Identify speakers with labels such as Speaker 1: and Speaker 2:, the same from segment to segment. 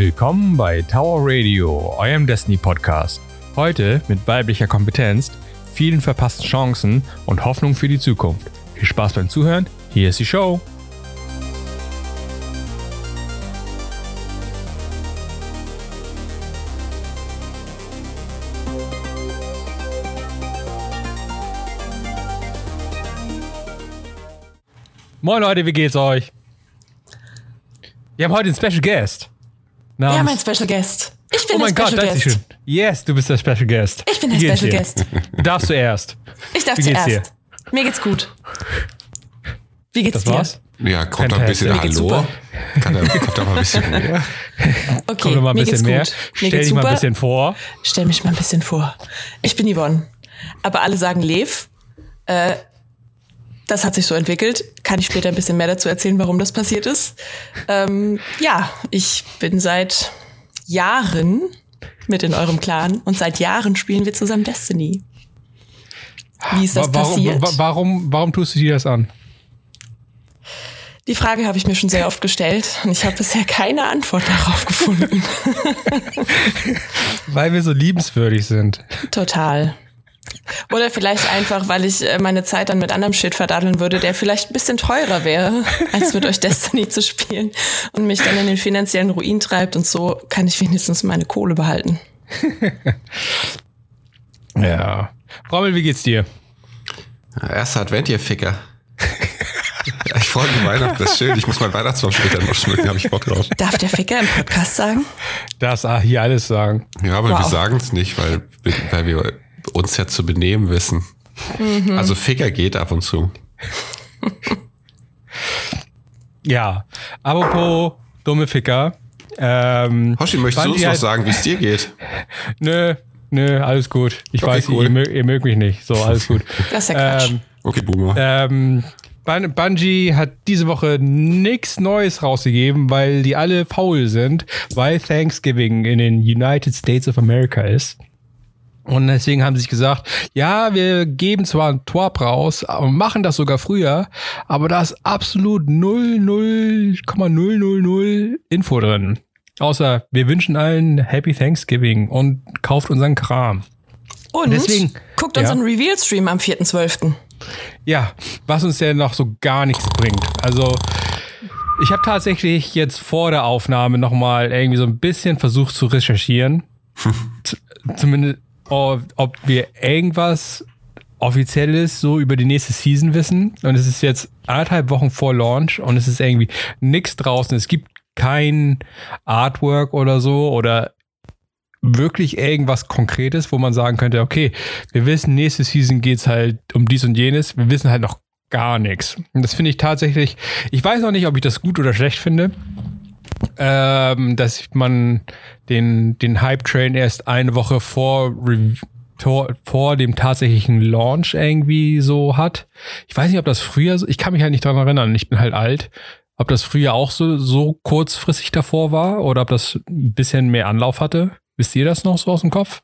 Speaker 1: Willkommen bei Tower Radio, eurem Destiny Podcast. Heute mit weiblicher Kompetenz, vielen verpassten Chancen und Hoffnung für die Zukunft. Viel Spaß beim Zuhören, hier ist die Show. Moin Leute, wie geht's euch? Wir haben heute einen Special Guest.
Speaker 2: Wir haben einen Special Guest. Ich bin
Speaker 1: oh mein
Speaker 2: der
Speaker 1: Gott,
Speaker 2: Special
Speaker 1: das ist
Speaker 2: Guest.
Speaker 1: schön. Yes, du bist der Special Guest.
Speaker 2: Ich bin der Special
Speaker 1: dir?
Speaker 2: Guest.
Speaker 1: Du darfst zuerst.
Speaker 2: Ich darf
Speaker 1: Wie geht's
Speaker 2: zuerst. Mir geht's gut. Wie geht's
Speaker 1: Das
Speaker 2: dir?
Speaker 1: war's?
Speaker 3: Ja, kommt doch ein bisschen Hallo. Kann da, kommt doch mal ein bisschen mehr.
Speaker 2: Okay,
Speaker 1: Komm doch mal ein
Speaker 2: mir
Speaker 1: bisschen
Speaker 2: geht's
Speaker 1: mehr.
Speaker 2: gut.
Speaker 1: Stell dich mal
Speaker 2: super.
Speaker 1: ein bisschen vor.
Speaker 2: Stell mich mal ein bisschen vor. Ich bin Yvonne. Aber alle sagen Lev. Äh, das hat sich so entwickelt. Kann ich später ein bisschen mehr dazu erzählen, warum das passiert ist. Ähm, ja, ich bin seit Jahren mit in eurem Clan und seit Jahren spielen wir zusammen Destiny. Wie ist das
Speaker 1: Wa- warum,
Speaker 2: passiert?
Speaker 1: wa- warum, warum tust du dir das an?
Speaker 2: Die Frage habe ich mir schon sehr oft gestellt und ich habe bisher keine Antwort darauf gefunden.
Speaker 1: Weil wir so liebenswürdig sind.
Speaker 2: Total. Oder vielleicht einfach, weil ich äh, meine Zeit dann mit anderem Shit verdaddeln würde, der vielleicht ein bisschen teurer wäre, als mit euch Destiny zu spielen und mich dann in den finanziellen Ruin treibt und so kann ich wenigstens meine Kohle behalten.
Speaker 1: Ja. Rommel, wie geht's dir?
Speaker 3: Erster Advent, ihr Ficker. Ja, ich freue mich Weihnachten, das ist schön. Ich muss meinen Weihnachtsbaum später noch schmücken, habe ich Bock drauf.
Speaker 2: Darf der Ficker im Podcast sagen?
Speaker 1: Das ah, hier alles sagen.
Speaker 3: Ja, aber
Speaker 2: Wow.
Speaker 3: wir sagen es nicht, weil, weil wir uns ja zu benehmen wissen.
Speaker 2: Mhm.
Speaker 3: Also Ficker geht ab und zu.
Speaker 1: Ja. Apropos dumme Ficker. Ähm,
Speaker 3: Hoshi, möchtest du uns noch
Speaker 1: hat-
Speaker 3: sagen, wie es dir geht?
Speaker 1: Nö, nö, alles gut. Ich
Speaker 3: Okay,
Speaker 1: weiß,
Speaker 3: cool.
Speaker 1: ihr, mö- ihr mögt mich nicht. So, alles gut.
Speaker 2: Das ist ja Quatsch.
Speaker 1: ähm,
Speaker 3: Okay, Boomer.
Speaker 1: Ähm, Bun- Bungie hat diese Woche nichts Neues rausgegeben, weil die alle faul sind, weil Thanksgiving in den United States of America ist. Und deswegen haben sie sich gesagt, ja, wir geben zwar ein Twarp raus, machen das sogar früher, aber da ist absolut 0,000 Info drin. Außer wir wünschen allen Happy Thanksgiving und kauft unseren Kram.
Speaker 2: und
Speaker 1: deswegen-
Speaker 2: guckt
Speaker 1: ja.
Speaker 2: unseren Reveal-Stream am 4.12.
Speaker 1: Ja, was uns ja noch so gar nichts bringt. Also, ich habe tatsächlich jetzt vor der Aufnahme nochmal irgendwie so ein bisschen versucht zu recherchieren. Zumindest, ob, wir irgendwas Offizielles so über die nächste Season wissen. Und es ist jetzt anderthalb Wochen vor Launch und es ist irgendwie nichts draußen. Es gibt kein Artwork oder so oder wirklich irgendwas Konkretes, wo man sagen könnte, okay, wir wissen, nächste Season geht's halt um dies und jenes. Wir wissen halt noch gar nichts. Und das finde ich tatsächlich, ich weiß noch nicht, ob ich das gut oder schlecht finde, ähm, dass man den, den Hype-Train erst eine Woche vor, vor, vor dem tatsächlichen Launch irgendwie so hat. Ich weiß nicht, ob das früher, so- ich kann mich halt nicht dran erinnern, ich bin halt alt. Ob das früher auch so, so kurzfristig davor war oder ob das ein bisschen mehr Anlauf hatte. Wisst ihr das noch so aus dem Kopf?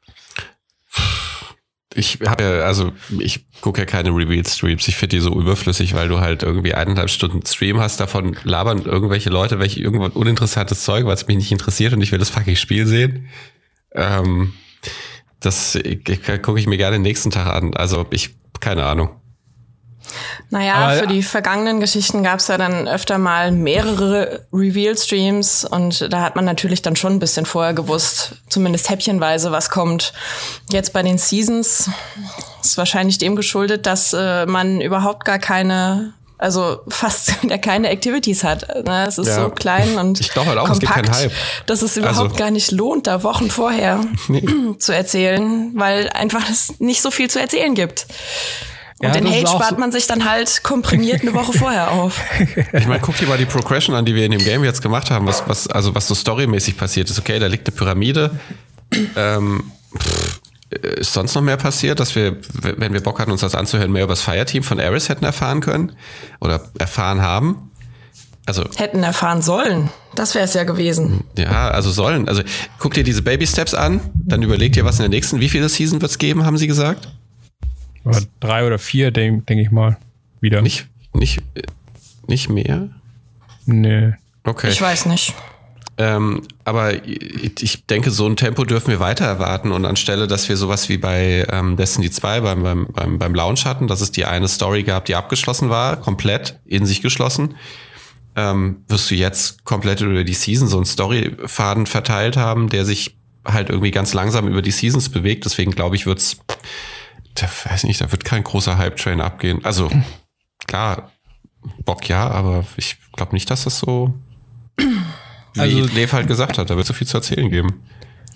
Speaker 3: Ich habe ja, also ich gucke ja keine Reveal-Streams. Ich finde die so überflüssig, weil du halt irgendwie eineinhalb Stunden Stream hast, davon labern irgendwelche Leute, welche irgendwas uninteressantes Zeug, weil es mich nicht interessiert und ich will das fucking Spiel sehen. Ähm, das gucke ich mir gerne den nächsten Tag an. Also ich, keine Ahnung.
Speaker 2: Naja,
Speaker 1: Aber-
Speaker 2: für die vergangenen Geschichten gab es ja dann öfter mal mehrere Reveal-Streams und da hat man natürlich dann schon ein bisschen vorher gewusst, zumindest häppchenweise, was kommt. Jetzt bei den Seasons ist wahrscheinlich dem geschuldet, dass äh, man überhaupt gar keine, also fast wieder keine Activities hat. Ne? Es ist
Speaker 3: Ja.
Speaker 2: so klein und
Speaker 3: Ich glaube halt auch, es gibt
Speaker 2: kompakt,
Speaker 3: keinen Hype.
Speaker 2: dass es überhaupt
Speaker 3: Also-
Speaker 2: gar nicht lohnt, da Wochen vorher zu erzählen, weil einfach es nicht so viel zu erzählen gibt. Und
Speaker 1: Ja,
Speaker 2: den Hate spart
Speaker 1: so-
Speaker 2: man sich dann halt komprimiert eine Woche vorher auf.
Speaker 3: Ich meine, guck dir mal die Progression an, die wir in dem Game jetzt gemacht haben, was, was, also was so storymäßig passiert ist. Okay, da liegt eine Pyramide. Ähm, pff, ist sonst noch mehr passiert, dass wir, wenn wir Bock hatten, uns das anzuhören, mehr über das Fireteam von Eris hätten erfahren können oder erfahren haben? Also,
Speaker 2: Hätten erfahren sollen. Das wäre es ja gewesen.
Speaker 3: ja, also sollen. Also, guck dir diese Baby Steps an, dann überleg dir, was in der nächsten, wie viele Season wird's geben, haben sie gesagt?
Speaker 1: Oder drei oder vier, denke denk ich mal. Wieder.
Speaker 3: Nicht, nicht, nicht mehr?
Speaker 1: Nee.
Speaker 3: Okay.
Speaker 2: Ich weiß nicht.
Speaker 3: Ähm, aber ich denke, so ein Tempo dürfen wir weiter erwarten. Und anstelle, dass wir sowas wie bei ähm, Destiny 2 beim, beim, beim, beim Launch hatten, dass es die eine Story gab, die abgeschlossen war, komplett in sich geschlossen, ähm, wirst du jetzt komplett über die Season so einen Storyfaden verteilt haben, der sich halt irgendwie ganz langsam über die Seasons bewegt. Deswegen glaube ich, wird's, da weiß nicht, da wird kein großer Hype-Train abgehen. Also klar, Bock ja, aber ich glaube nicht, dass das so wie also, Lev halt gesagt hat, da wird so viel zu erzählen geben.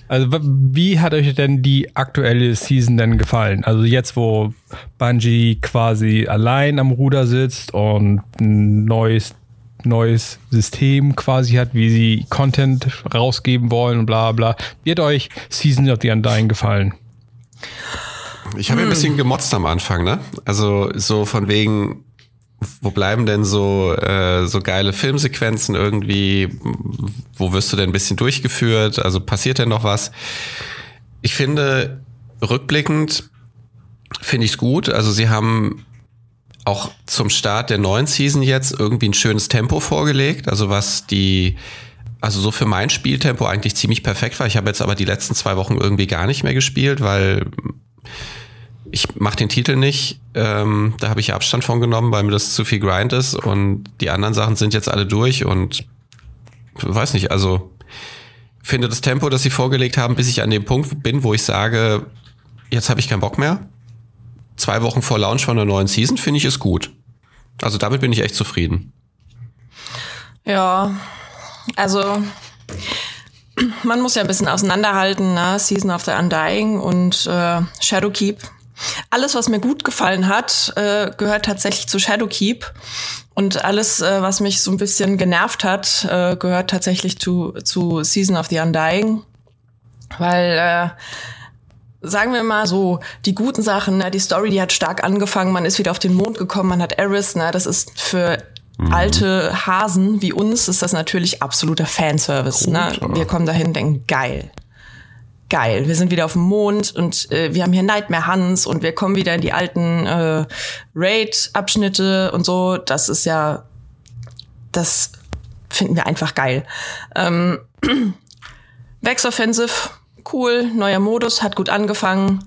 Speaker 1: Also wie hat euch denn die aktuelle Season denn gefallen? Also jetzt, wo Bungie quasi allein am Ruder sitzt und ein neues, neues System quasi hat, wie sie Content rausgeben wollen und bla bla. Wie hat euch Season of the Undying gefallen?
Speaker 3: Ich habe hm. ein bisschen gemotzt am Anfang, ne? Also so von wegen, wo bleiben denn so, äh, so geile Filmsequenzen irgendwie? Wo wirst du denn ein bisschen durchgeführt? Also passiert denn noch was? Ich finde, rückblickend finde ich es gut. Also sie haben auch zum Start der neuen Season jetzt irgendwie ein schönes Tempo vorgelegt. Also was die, also so für mein Spieltempo eigentlich ziemlich perfekt war. Ich habe jetzt aber die letzten zwei Wochen irgendwie gar nicht mehr gespielt, weil ich mache den Titel nicht. Ähm, da habe ich Abstand von genommen, weil mir das zu viel Grind ist. Und die anderen Sachen sind jetzt alle durch und weiß nicht, also finde das Tempo, das sie vorgelegt haben, bis ich an dem Punkt bin, wo ich sage, jetzt habe ich keinen Bock mehr. Zwei Wochen vor Launch von der neuen Season finde ich es gut. Also damit bin ich echt zufrieden.
Speaker 2: Ja, also man muss ja ein bisschen auseinanderhalten, ne? Season of the Undying und äh, Shadowkeep. Alles, was mir gut gefallen hat, äh, gehört tatsächlich zu Shadowkeep. Und alles, äh, was mich so ein bisschen genervt hat, äh, gehört tatsächlich zu, zu Season of the Undying. Weil, äh, sagen wir mal so, die guten Sachen, ne, die Story, die hat stark angefangen, man ist wieder auf den Mond gekommen, man hat Eris, ne, das ist für mhm. alte Hasen wie uns ist das natürlich absoluter Fanservice. Ne? Wir kommen dahin, denken, geil geil, wir sind wieder auf dem Mond und äh, wir haben hier Nightmare Hans und wir kommen wieder in die alten äh, Raid-Abschnitte und so. Das ist ja, das finden wir einfach geil. Ähm, Vex Offensive, cool, neuer Modus, hat gut angefangen.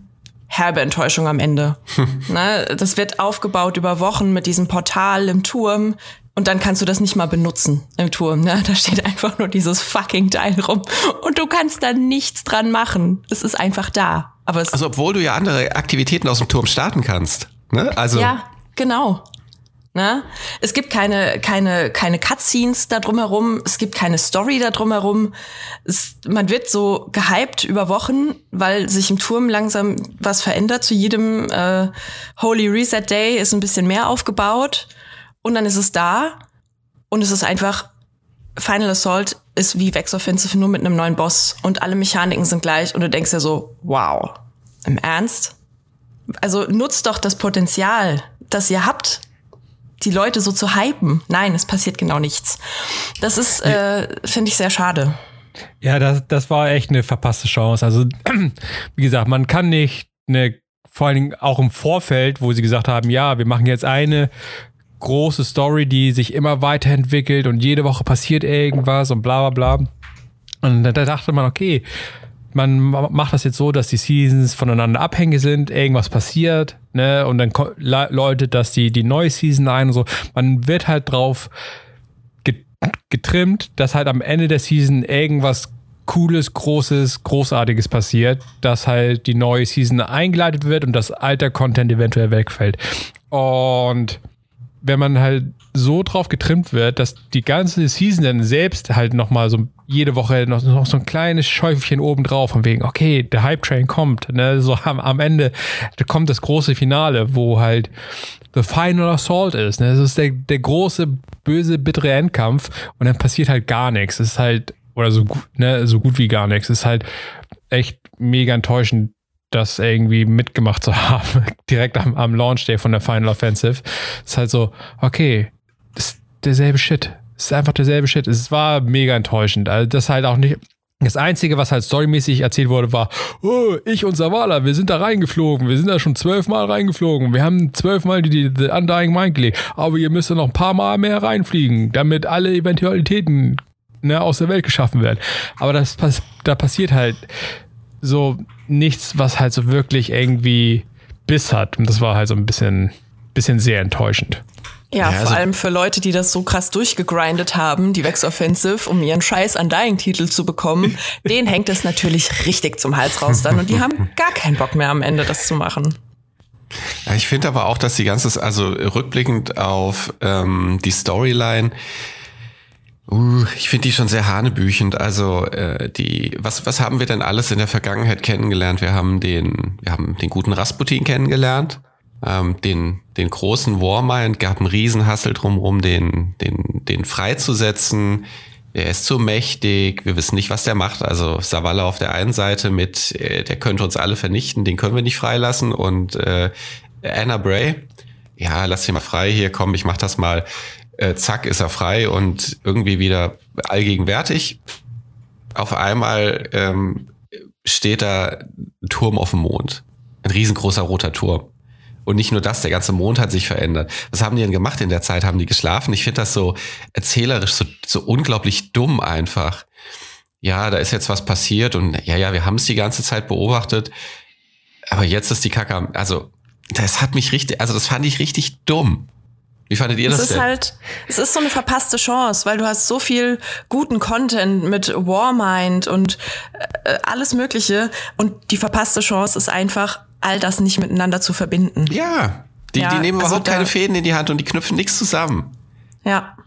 Speaker 2: Herbe Enttäuschung am Ende. ne, das wird aufgebaut über Wochen mit diesem Portal im Turm. Und dann kannst du das nicht mal benutzen im Turm. Ne? Da steht einfach nur dieses fucking Teil rum. Und du kannst da nichts dran machen. Es ist einfach da. Aber es
Speaker 3: also obwohl du ja andere Aktivitäten aus dem Turm starten kannst. Ne? Also
Speaker 2: ja, genau. Ne? Es gibt keine, keine, keine Cutscenes da drumherum, es gibt keine Story da drumherum. Es, man wird so gehypt über Wochen, weil sich im Turm langsam was verändert. Zu jedem äh, Holy Reset Day ist ein bisschen mehr aufgebaut. Und dann ist es da und es ist einfach, Final Assault ist wie Vex Offensive nur mit einem neuen Boss und alle Mechaniken sind gleich und du denkst dir so, wow, im Ernst? Also nutzt doch das Potenzial, das ihr habt, die Leute so zu hypen. Nein, es passiert genau nichts. Das ist, äh, finde ich, sehr schade.
Speaker 1: Ja, das, das war echt eine verpasste Chance. Also, wie gesagt, man kann nicht eine, vor allen Dingen auch im Vorfeld, wo sie gesagt haben, ja, wir machen jetzt eine große Story, die sich immer weiterentwickelt und jede Woche passiert irgendwas und bla bla bla. Und da, da dachte man, okay, man macht das jetzt so, dass die Seasons voneinander abhängig sind, irgendwas passiert, ne, und dann läutet das die, die neue Season ein und so. Man wird halt drauf getrimmt, dass halt am Ende der Season irgendwas Cooles, Großes, Großartiges passiert, dass halt die neue Season eingeleitet wird und das alte Content eventuell wegfällt. Und wenn man halt so drauf getrimmt wird, dass die ganze Season dann selbst halt nochmal so jede Woche noch, noch so ein kleines Schäufelchen oben drauf, von wegen, okay, der Hype-Train kommt, ne, so am, am Ende kommt das große Finale, wo halt The Final Assault ist, ne, das ist der, der große, böse, bittere Endkampf und dann passiert halt gar nichts, es ist halt, oder so gut, ne, so gut wie gar nichts, es ist halt echt mega enttäuschend, das irgendwie mitgemacht zu haben, direkt am, am Launch Day von der Final Offensive. Ist halt so, okay, ist derselbe Shit. Ist einfach derselbe Shit. Es war mega enttäuschend. Also das halt auch nicht. Das Einzige, was halt storymäßig erzählt wurde, war, oh, ich und Savala, wir sind da reingeflogen. Wir sind da schon zwölfmal reingeflogen. Wir haben zwölfmal die, die, die Undying Mind gelegt. Aber ihr müsst noch ein paar Mal mehr reinfliegen, damit alle Eventualitäten ne, aus der Welt geschaffen werden. Aber das, da passiert halt so nichts, was halt so wirklich irgendwie Biss hat. Und das war halt so ein bisschen, bisschen sehr enttäuschend.
Speaker 2: Ja, ja vor also allem für Leute, die das so krass durchgegrindet haben, die Vex Offensive, um ihren scheiß Undying-Titel zu bekommen, denen hängt es natürlich richtig zum Hals raus dann und die haben gar keinen Bock mehr am Ende, das zu machen.
Speaker 3: Ja, ich finde aber auch, dass die ganze, also rückblickend auf ähm, die Storyline, Uh, ich finde die schon sehr hanebüchend. Also äh, die, was was haben wir denn alles in der Vergangenheit kennengelernt? Wir haben den, wir haben den guten Rasputin kennengelernt, ähm, den den großen Warmind, gab einen Riesenhassel drumherum, den den den freizusetzen. Er ist zu mächtig, wir wissen nicht, was der macht. Also Savala auf der einen Seite mit, äh, der könnte uns alle vernichten, den können wir nicht freilassen. Und äh, Anna Bray, ja, lass ihn mal frei hier, komm, ich mach das mal äh, zack, ist er frei und irgendwie wieder allgegenwärtig. Auf einmal ähm, steht da ein Turm auf dem Mond. Ein riesengroßer roter Turm. Und nicht nur das, der ganze Mond hat sich verändert. Was haben die denn gemacht in der Zeit? Haben die geschlafen? Ich finde das so erzählerisch, so, so unglaublich dumm einfach. Ja, da ist jetzt was passiert und ja, ja, wir haben es die ganze Zeit beobachtet. Aber jetzt ist die Kacke. Also, das hat mich richtig, also das fand ich richtig dumm. Wie fandet ihr das
Speaker 2: es ist
Speaker 3: denn?
Speaker 2: halt, es ist so eine verpasste Chance, weil du hast so viel guten Content mit Warmind und äh, alles Mögliche und die verpasste Chance ist einfach, all das nicht miteinander zu verbinden.
Speaker 3: Ja, die, ja, die nehmen also überhaupt keine Fäden in die Hand und die knüpfen nichts zusammen.
Speaker 2: Ja.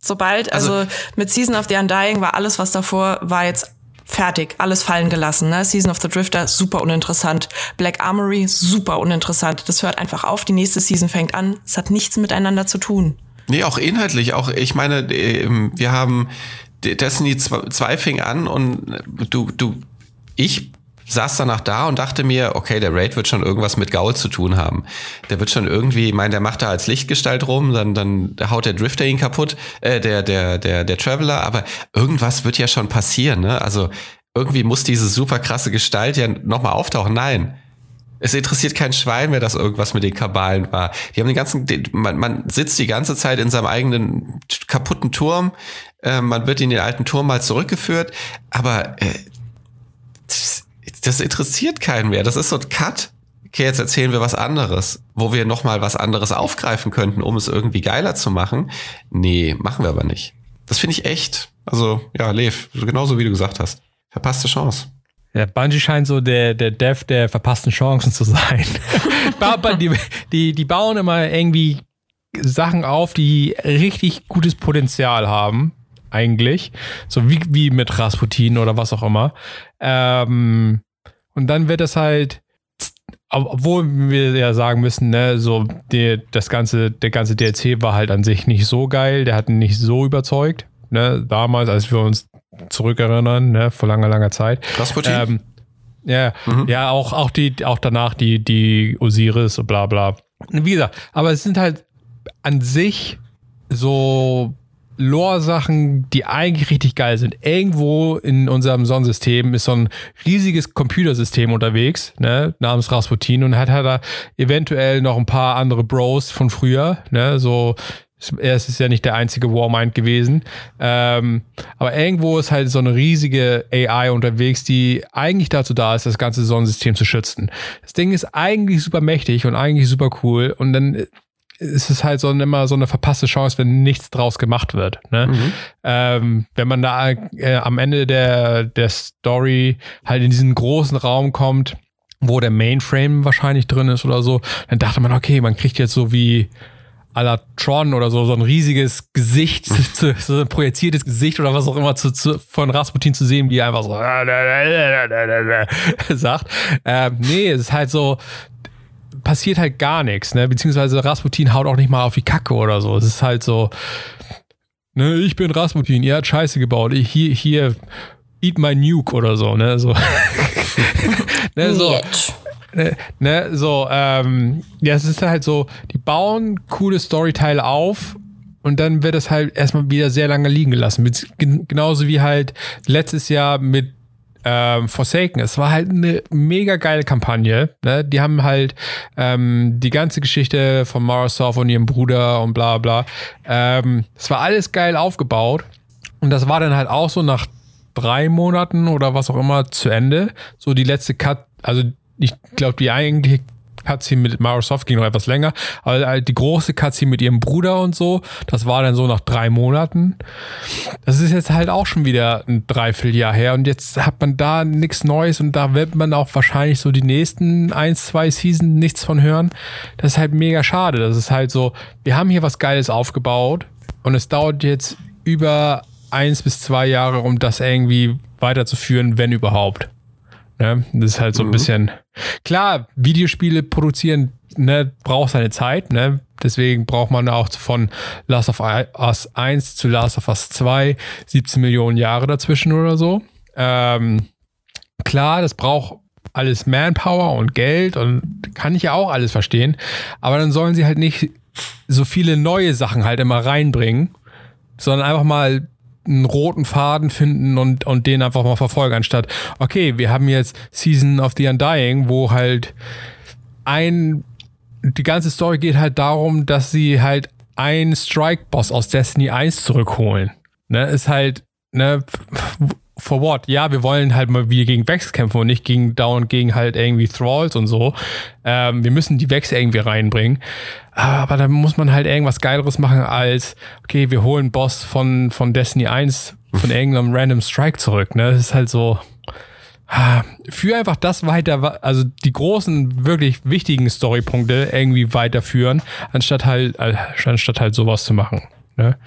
Speaker 2: Sobald, also, also mit Season of the Undying war alles, was davor war, jetzt fertig, alles fallen gelassen. Ne? Season of the Drifter, super uninteressant. Black Armory, super uninteressant. Das hört einfach auf, die nächste Season fängt an. Es hat nichts miteinander zu tun.
Speaker 3: Nee, auch inhaltlich. Auch, ich meine, ähm, wir haben Destiny 2 fing an und du, du, ich saß danach da und dachte mir, okay, der Raid wird schon irgendwas mit Gaul zu tun haben. Der wird schon irgendwie, ich meine, der macht da als Lichtgestalt rum, dann, dann haut der Drifter ihn kaputt, äh, der, der, der, der Traveler, aber irgendwas wird ja schon passieren, ne? Also irgendwie muss diese super krasse Gestalt ja nochmal auftauchen. Nein. Es interessiert kein Schwein mehr, dass irgendwas mit den Kabalen war. Die haben den ganzen, man, man sitzt die ganze Zeit in seinem eigenen kaputten Turm. Äh, man wird in den alten Turm mal zurückgeführt, aber äh, das interessiert keinen mehr. Das ist so ein Cut. Okay, jetzt erzählen wir was anderes, wo wir nochmal was anderes aufgreifen könnten, um es irgendwie geiler zu machen. Nee, machen wir aber nicht. Das finde ich echt. Also, ja, Lev, genauso wie du gesagt hast. Verpasste Chance.
Speaker 1: Ja, Bungie scheint so der, der Dev der verpassten Chancen zu sein. die, die, die bauen immer irgendwie Sachen auf, die richtig gutes Potenzial haben, eigentlich. So wie, wie mit Rasputin oder was auch immer. Ähm, und dann wird es halt, obwohl wir ja sagen müssen, ne, so die, das ganze, der ganze DLC war halt an sich nicht so geil, der hat nicht so überzeugt, ne, damals, als wir uns zurückerinnern, ne, vor langer, langer Zeit.
Speaker 3: Rasputin? Ähm,
Speaker 1: ja, mhm. ja, auch, auch die, auch danach die, die Osiris und bla bla. Wie gesagt, aber es sind halt an sich so Lore-Sachen, die eigentlich richtig geil sind. Irgendwo in unserem Sonnensystem ist so ein riesiges Computersystem unterwegs, ne, namens Rasputin und hat, hat da eventuell noch ein paar andere Bros von früher, ne, so er ist ja nicht der einzige Warmind gewesen. Ähm, aber irgendwo ist halt so eine riesige AI unterwegs, die eigentlich dazu da ist, das ganze Sonnensystem zu schützen. Das Ding ist eigentlich super mächtig und eigentlich super cool. Und dann ist es halt so immer so eine verpasste Chance, wenn nichts draus gemacht wird. Ne? Mhm. Ähm, wenn man da äh, am Ende der, der Story halt in diesen großen Raum kommt, wo der Mainframe wahrscheinlich drin ist oder so, dann dachte man, okay, man kriegt jetzt so wie à la Tron oder so, so ein riesiges Gesicht, so ein projiziertes Gesicht oder was auch immer zu, zu, von Rasputin zu sehen, wie er einfach so sagt. Ähm, nee, es ist halt so, passiert halt gar nichts, ne? Beziehungsweise Rasputin haut auch nicht mal auf die Kacke oder so. Es ist halt so, ne, ich bin Rasputin, ihr habt Scheiße gebaut, ich, hier, hier, eat my nuke oder so, ne? So. ne, so. Ne, ne, so, ähm, ja, es ist halt so, die bauen coole Storyteile auf und dann wird es halt erstmal wieder sehr lange liegen gelassen. genauso wie halt letztes Jahr mit ähm, Forsaken. Es war halt eine mega geile Kampagne. Ne? Die haben halt ähm, die ganze Geschichte von Marasov und ihrem Bruder und bla bla. Ähm, es war alles geil aufgebaut. Und das war dann halt auch so nach drei Monaten oder was auch immer zu Ende. So die letzte Cut, also ich glaube, die eigentliche Cutscene mit Microsoft ging noch etwas länger, aber halt die große Cutscene mit ihrem Bruder und so, das war dann so nach drei Monaten. Das ist jetzt halt auch schon wieder ein Dreivierteljahr her und jetzt hat man da nichts Neues und da wird man auch wahrscheinlich so die nächsten ein, zwei Seasons nichts von hören. Das ist halt mega schade. Das ist halt so, wir haben hier was Geiles aufgebaut und es dauert jetzt über eins bis zwei Jahre, um das irgendwie weiterzuführen, wenn überhaupt. Ne? Das ist halt so ein mhm. bisschen. Klar, Videospiele produzieren ne, braucht seine Zeit. Ne? Deswegen braucht man auch von Last of Us 1 zu Last of Us 2 17 Millionen Jahre dazwischen oder so. Ähm, klar, das braucht alles Manpower und Geld und kann ich ja auch alles verstehen. Aber dann sollen sie halt nicht so viele neue Sachen halt immer reinbringen, sondern einfach mal einen roten Faden finden und, und den einfach mal verfolgen, anstatt, okay, wir haben jetzt Season of the Undying, wo halt ein, die ganze Story geht halt darum, dass sie halt einen Strike-Boss aus Destiny 1 zurückholen. Ne, ist halt, ne, for what? Ja, wir wollen halt mal wieder gegen Vex kämpfen und nicht gegen Down, gegen halt irgendwie Thralls und so. Ähm, wir müssen die Vex irgendwie reinbringen. Aber da muss man halt irgendwas Geileres machen als, okay, wir holen Boss von, von Destiny 1 von irgendeinem Random Strike zurück. Ne? Das ist halt so. Für einfach das weiter, also die großen, wirklich wichtigen Storypunkte irgendwie weiterführen, anstatt halt, anstatt halt sowas zu machen. Ne?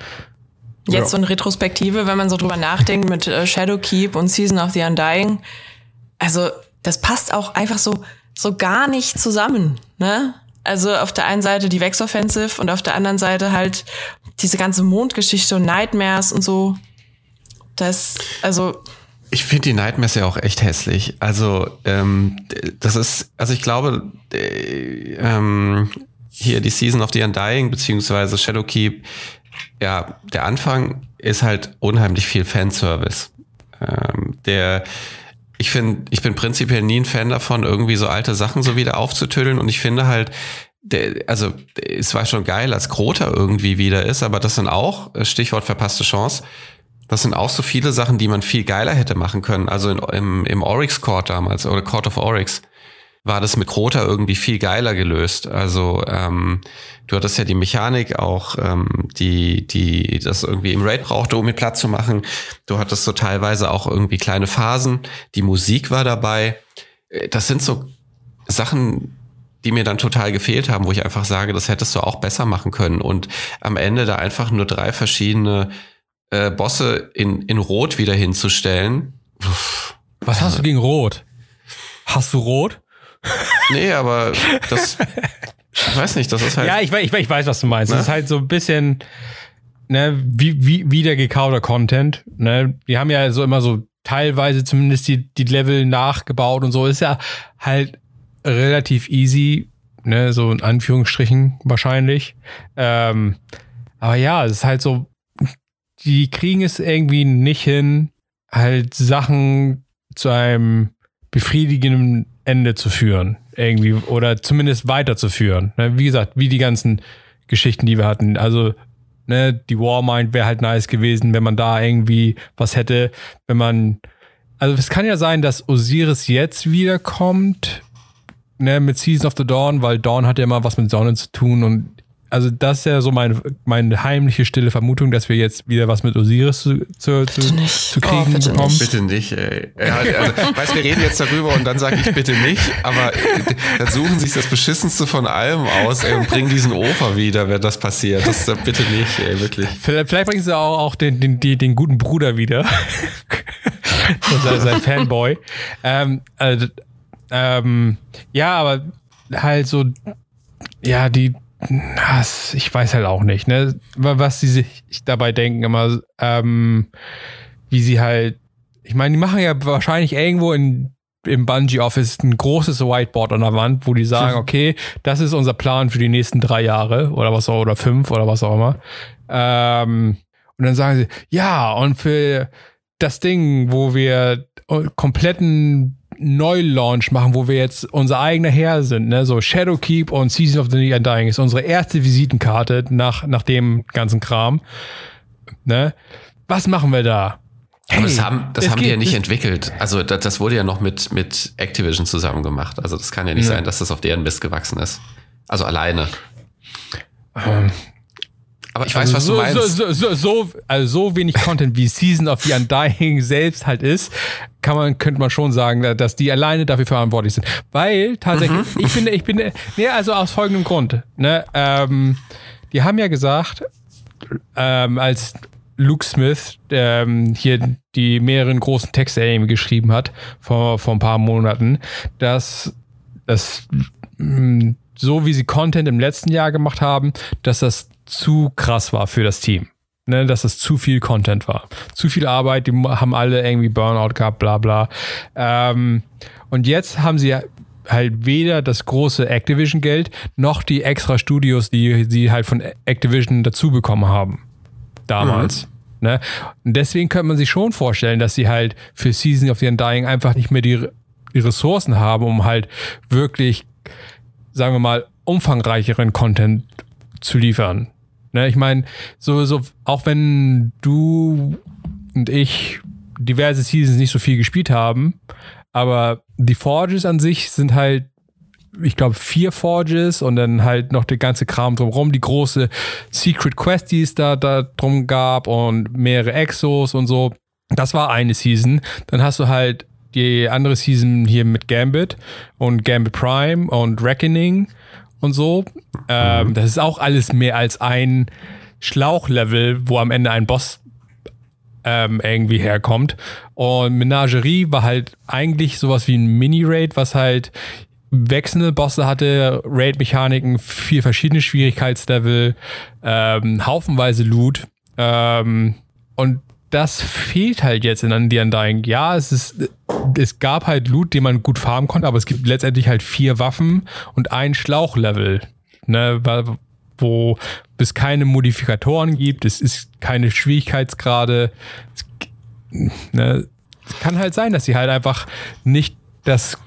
Speaker 2: Jetzt ja. so eine Retrospektive, wenn man so drüber nachdenkt mit äh, Shadowkeep und Season of the Undying. Also, das passt auch einfach so, so gar nicht zusammen, ne? Also auf der einen Seite die Vex Offensive und auf der anderen Seite halt diese ganze Mondgeschichte und Nightmares und so. Das, also.
Speaker 3: Ich finde die Nightmares ja auch echt hässlich. Also, ähm, das ist, also ich glaube, äh, ähm, hier die Season of the Undying beziehungsweise Shadowkeep ja, der Anfang ist halt unheimlich viel Fanservice. Ähm, der, ich finde, ich bin prinzipiell nie ein Fan davon, irgendwie so alte Sachen so wieder aufzutüddeln und ich finde halt, der, also es war schon geil, als Grota irgendwie wieder ist, aber das sind auch, äh, Stichwort verpasste Chance, das sind auch so viele Sachen, die man viel geiler hätte machen können. Also in, im, im Oryx Court damals, oder Court of Oryx, war das mit Krota irgendwie viel geiler gelöst. Also ähm, du hattest ja die Mechanik auch, ähm, die, die das irgendwie im Raid brauchte, um mit Platz zu machen. Du hattest so teilweise auch irgendwie kleine Phasen. Die Musik war dabei. Äh, das sind so Sachen, die mir dann total gefehlt haben, wo ich einfach sage, das hättest du auch besser machen können. Und am Ende da einfach nur drei verschiedene äh, Bosse in, in Rot wieder hinzustellen.
Speaker 1: Was hast du gegen Rot? Hast du Rot?
Speaker 3: Nee, aber das. Ich weiß nicht, das ist halt.
Speaker 1: Ja, ich, ich, ich weiß, was du meinst. Ne? Das ist halt so ein bisschen, ne, wie, wie, wieder gekauter Content. Ne? Wir haben ja so immer so teilweise zumindest die, die Level nachgebaut und so. Ist ja halt relativ easy, ne, so in Anführungsstrichen wahrscheinlich. Ähm, aber ja, es ist halt so, die kriegen es irgendwie nicht hin, halt Sachen zu einem befriedigenden Ende zu führen, irgendwie, oder zumindest weiterzuführen. Ne? Wie gesagt, wie die ganzen Geschichten, die wir hatten. Also, ne, die Warmind wäre halt nice gewesen, wenn man da irgendwie was hätte, wenn man. Also, es kann ja sein, dass Osiris jetzt wiederkommt, ne, mit Season of the Dawn, weil Dawn hat ja immer was mit Sonne zu tun und also das ist ja so meine, meine heimliche stille Vermutung, dass wir jetzt wieder was mit Osiris zu, zu, zu, zu kriegen oh,
Speaker 3: bitte
Speaker 1: bekommen.
Speaker 3: Nicht. Bitte nicht, ey. Ja, also, weißt, wir reden jetzt darüber und dann sage ich bitte nicht, aber dann suchen sich das Beschissenste von allem aus ey, und bringen diesen Opa wieder, wenn das passiert. Das bitte nicht, ey, wirklich.
Speaker 1: Vielleicht, vielleicht bringen sie auch, auch den, den, den, den guten Bruder wieder. sein, sein Fanboy. Ähm, also, ähm, ja, aber halt so, ja, die, ich weiß halt auch nicht, ne? Was sie sich dabei denken, immer, ähm, wie sie halt, ich meine, die machen ja wahrscheinlich irgendwo in, im Bungee Office ein großes Whiteboard an der Wand, wo die sagen, okay, das ist unser Plan für die nächsten drei Jahre oder was auch, oder fünf oder was auch immer. Ähm, und dann sagen sie, ja, und für das Ding, wo wir kompletten Neulaunch machen, wo wir jetzt unser eigener Herr sind, ne? So Shadowkeep und Season of the Undying ist unsere erste Visitenkarte nach, nach dem ganzen Kram. Ne? was machen wir da?
Speaker 3: Aber das haben, das haben die ja
Speaker 1: geht-
Speaker 3: nicht entwickelt. Also das, das wurde ja noch mit, mit Activision zusammen gemacht. Also das kann ja nicht
Speaker 1: Ja.
Speaker 3: sein, dass das auf deren Mist gewachsen ist. Also alleine. Aber ich weiß,
Speaker 1: also
Speaker 3: was
Speaker 1: so,
Speaker 3: du meinst.
Speaker 1: So, so, so, so, also so wenig Content wie Season of the Undying selbst halt ist, kann man, könnte man schon sagen, dass die alleine dafür verantwortlich sind. Weil tatsächlich,
Speaker 3: Mhm.
Speaker 1: ich bin, ich bin, nee, also aus folgendem Grund. Ne, ähm, die haben ja gesagt, ähm, als Luke Smith ähm, hier die mehreren großen Texte irgendwie geschrieben hat vor, vor ein paar Monaten, dass das mh, so wie sie Content im letzten Jahr gemacht haben, dass das zu krass war für das Team. Ne, dass das zu viel Content war. Zu viel Arbeit, die haben alle irgendwie Burnout gehabt, bla bla. Ähm, und jetzt haben sie halt weder das große Activision-Geld noch die extra Studios, die sie halt von Activision dazu bekommen haben. Damals. Ne? Und deswegen könnte man sich schon vorstellen, dass sie halt für Season of the Undying einfach nicht mehr die, die Ressourcen haben, um halt wirklich, sagen wir mal, umfangreicheren Content zu liefern. Ne? Ich meine, so, so, auch wenn du und ich diverse Seasons nicht so viel gespielt haben, aber die Forges an sich sind halt ich glaube, vier Forges und dann halt noch der ganze Kram drumherum, die große Secret Quest, die es da, da drum gab und mehrere Exos und so. Das war eine Season. Dann hast du halt die andere Season hier mit Gambit und Gambit Prime und Reckoning und so. Ähm, das ist auch alles mehr als ein Schlauchlevel, wo am Ende ein Boss ähm, irgendwie herkommt. Und Menagerie war halt eigentlich sowas wie ein Mini-Raid, was halt wechselnde Bosse hatte, Raid-Mechaniken, vier verschiedene Schwierigkeitslevel, ähm, haufenweise Loot. Ähm, und das fehlt halt jetzt in The Undying. Ja, es ist, es gab halt Loot, den man gut farmen konnte, aber es gibt letztendlich halt vier Waffen und ein Schlauchlevel. Ne, wo es keine Modifikatoren gibt, es ist keine Schwierigkeitsgrade. Es, ne, es kann halt sein, dass sie halt einfach nicht das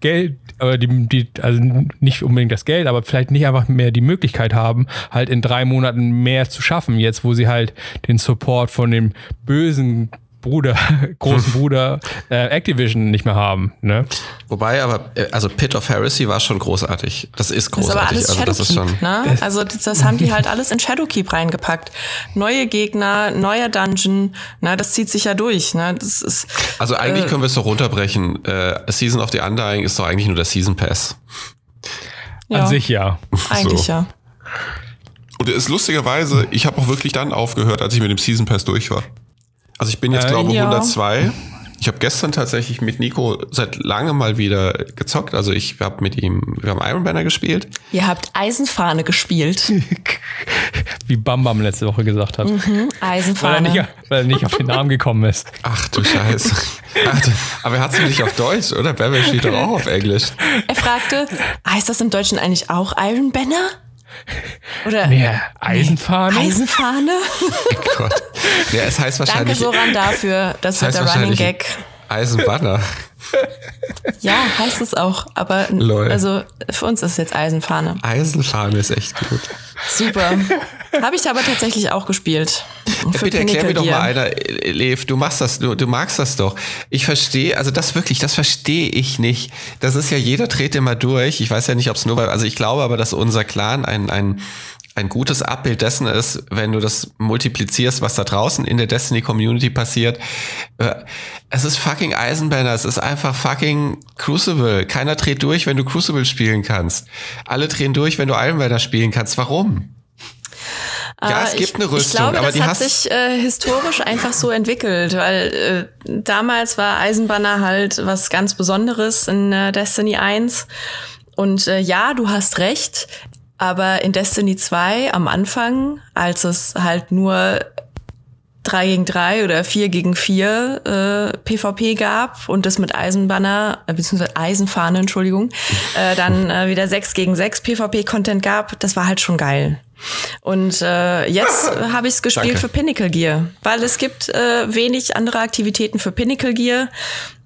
Speaker 1: Geld, oder die, die, also nicht unbedingt das Geld, aber vielleicht nicht einfach mehr die Möglichkeit haben, halt in drei Monaten mehr zu schaffen, jetzt wo sie halt den Support von dem bösen Bruder, großen Bruder äh, Activision nicht mehr haben. Ne?
Speaker 3: Wobei, aber, äh, also Pit of Heresy war schon großartig. Das ist
Speaker 2: Das ist aber
Speaker 3: großartig.
Speaker 2: alles
Speaker 3: also das ist
Speaker 2: Shadowkeep,
Speaker 3: schon.
Speaker 2: ne? Also das, das haben die halt alles in Shadowkeep reingepackt. Neue Gegner, neuer Dungeon, na, das zieht sich ja durch, ne? Das ist
Speaker 3: Also eigentlich
Speaker 2: Äh.
Speaker 3: können wir es doch runterbrechen. Äh, Season of the Undying ist doch eigentlich nur der Season Pass.
Speaker 2: ja,
Speaker 1: An sich ja.
Speaker 2: eigentlich
Speaker 3: so.
Speaker 2: ja.
Speaker 4: Und es ist lustigerweise, ich habe auch wirklich dann aufgehört, als ich mit dem Season Pass durch war.
Speaker 3: Also ich bin jetzt,
Speaker 1: Äh,
Speaker 3: glaube
Speaker 2: ja.
Speaker 3: 102. Ich habe gestern tatsächlich mit Nico seit langem mal wieder gezockt. Also ich habe mit ihm, wir haben Iron Banner gespielt.
Speaker 2: Ihr habt Eisenfahne gespielt.
Speaker 1: Wie Bam Bam letzte Woche gesagt hat. Weil, er
Speaker 2: Eisenfahne.
Speaker 1: nicht, weil er nicht auf den Namen gekommen ist.
Speaker 3: Ach du Scheiße. Ach, du- aber er hat es nicht auf Deutsch, oder? Batman steht doch auch auf Englisch.
Speaker 2: Er fragte, heißt das im Deutschen eigentlich auch Iron Banner? Oder
Speaker 1: Ja, Eisenfahne?
Speaker 2: Eisenfahne?
Speaker 3: Gott. Ja, es heißt
Speaker 2: Danke
Speaker 3: wahrscheinlich.
Speaker 2: Soran dafür. Das wird der Running Gag.
Speaker 3: Eisenbanner.
Speaker 2: Ja, heißt es auch. Aber
Speaker 3: Lol.
Speaker 2: also für uns ist es jetzt Eisenfahne.
Speaker 3: Eisenfahne ist echt gut.
Speaker 2: Super. Habe ich aber tatsächlich auch gespielt.
Speaker 3: Ja, bitte erklär mir doch mal einer, Lev, du machst das, du, du magst das doch. Ich verstehe, also das wirklich, das verstehe ich nicht. Das ist ja, jeder dreht immer durch. Ich weiß ja nicht, ob es nur also ich glaube aber, dass unser Clan ein, ein, ein gutes Abbild dessen ist, wenn du das multiplizierst, was da draußen in der Destiny-Community passiert. Äh, Es ist fucking Eisenbanner, es ist einfach fucking Crucible. Keiner dreht durch, wenn du Crucible spielen kannst. Alle drehen durch, wenn du Eisenbanner spielen kannst. Warum? Ja, es
Speaker 2: Äh,
Speaker 3: gibt
Speaker 2: ich,
Speaker 3: eine Rüstung,
Speaker 2: Ich glaube,
Speaker 3: aber
Speaker 2: das
Speaker 3: die
Speaker 2: hat sich äh, historisch einfach so entwickelt, weil äh, damals war Eisenbanner halt was ganz Besonderes in äh, Destiny 1. Und äh, ja, du hast recht, aber in Destiny 2 am Anfang, als es halt nur 3 gegen 3 oder 4 gegen 4 äh, PvP gab und das mit Eisenbanner, äh, beziehungsweise Eisenfahne, Entschuldigung, äh, dann äh, wieder 6 gegen 6 PvP-Content gab, das war halt schon geil. Und äh, jetzt habe ich es gespielt
Speaker 3: Danke.
Speaker 2: für Pinnacle Gear, weil es gibt äh, wenig andere Aktivitäten für Pinnacle Gear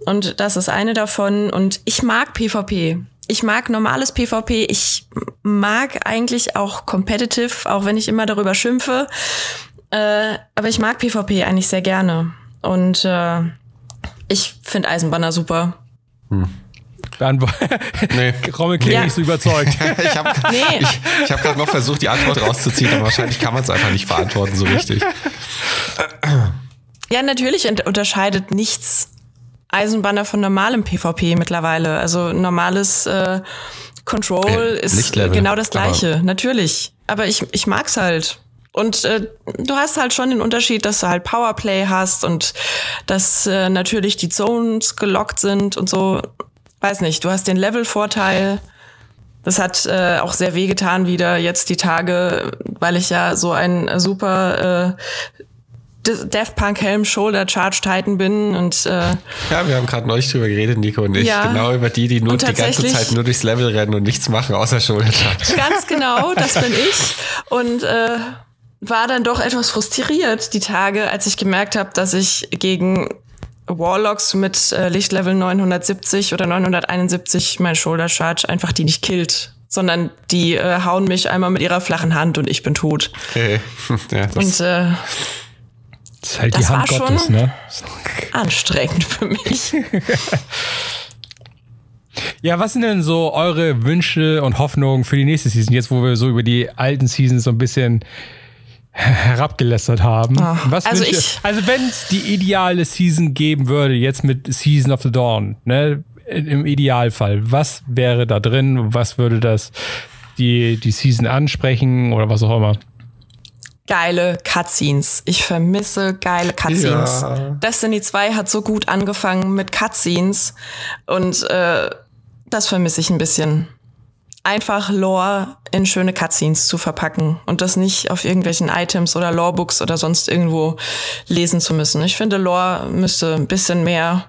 Speaker 2: und das ist eine davon. Und ich mag PvP. Ich mag normales PvP. Ich mag eigentlich auch Competitive, auch wenn ich immer darüber schimpfe. Äh, aber ich mag PvP eigentlich sehr gerne. Und äh, ich finde Eisenbanner super.
Speaker 1: Beantwo-
Speaker 3: Nee.
Speaker 1: Rommel klingt
Speaker 2: Ja.
Speaker 1: nicht so überzeugt.
Speaker 3: ich habe
Speaker 2: Nee.
Speaker 3: ich, ich hab gerade noch versucht, die Antwort rauszuziehen, aber wahrscheinlich kann man es einfach nicht beantworten so richtig.
Speaker 2: Ja, natürlich unterscheidet nichts Eisenbanner von normalem PvP mittlerweile. Also normales äh, Control ist äh,
Speaker 3: Lichtlevel,
Speaker 2: genau das
Speaker 3: aber-
Speaker 2: gleiche, natürlich. Aber ich, ich mag's halt. Und äh, du hast halt schon den Unterschied, dass du halt Powerplay hast und dass äh, natürlich die Zones gelockt sind und so. Weiß nicht, du hast den Level-Vorteil. Das hat äh, auch sehr wehgetan wieder jetzt die Tage, weil ich ja so ein super äh, D- Daft Punk Helm Shoulder Charge Titan bin und äh,
Speaker 3: Ja, wir haben gerade neulich drüber geredet, Nico und ich.
Speaker 2: Ja.
Speaker 3: Genau über die, die nur die ganze Zeit nur durchs Level rennen und nichts machen, außer Shoulder Charge.
Speaker 2: ganz genau, das bin ich. Und äh, war dann doch etwas frustriert die Tage, als ich gemerkt habe, dass ich gegen Warlocks mit äh, Lichtlevel 970 oder 971 mein Shoulder Charge einfach die nicht killt, sondern die äh, hauen mich einmal mit ihrer flachen Hand und ich bin tot.
Speaker 3: Hey. Ja, das,
Speaker 2: Und äh,
Speaker 1: Das ist halt die
Speaker 2: Das
Speaker 1: Hand
Speaker 2: war
Speaker 1: Gottes,
Speaker 2: schon-
Speaker 1: ne?
Speaker 2: anstrengend für mich.
Speaker 1: Ja, was sind denn so eure Wünsche und Hoffnungen für die nächste Season, jetzt wo wir so über die alten Seasons so ein bisschen herabgelästert haben?
Speaker 2: Ach,
Speaker 1: was
Speaker 2: also ich-
Speaker 1: also wenn es die ideale Season geben würde, jetzt mit Season of the Dawn, ne, im Idealfall, was wäre da drin? Was würde das die, die Season ansprechen oder was auch immer?
Speaker 2: Geile Cutscenes. Ich vermisse geile Cutscenes.
Speaker 3: Ja.
Speaker 2: Destiny 2 hat so gut angefangen mit Cutscenes und äh, das vermisse ich ein bisschen. Einfach Lore in schöne Cutscenes zu verpacken und das nicht auf irgendwelchen Items oder Lorebooks oder sonst irgendwo lesen zu müssen. Ich finde, Lore müsste ein bisschen mehr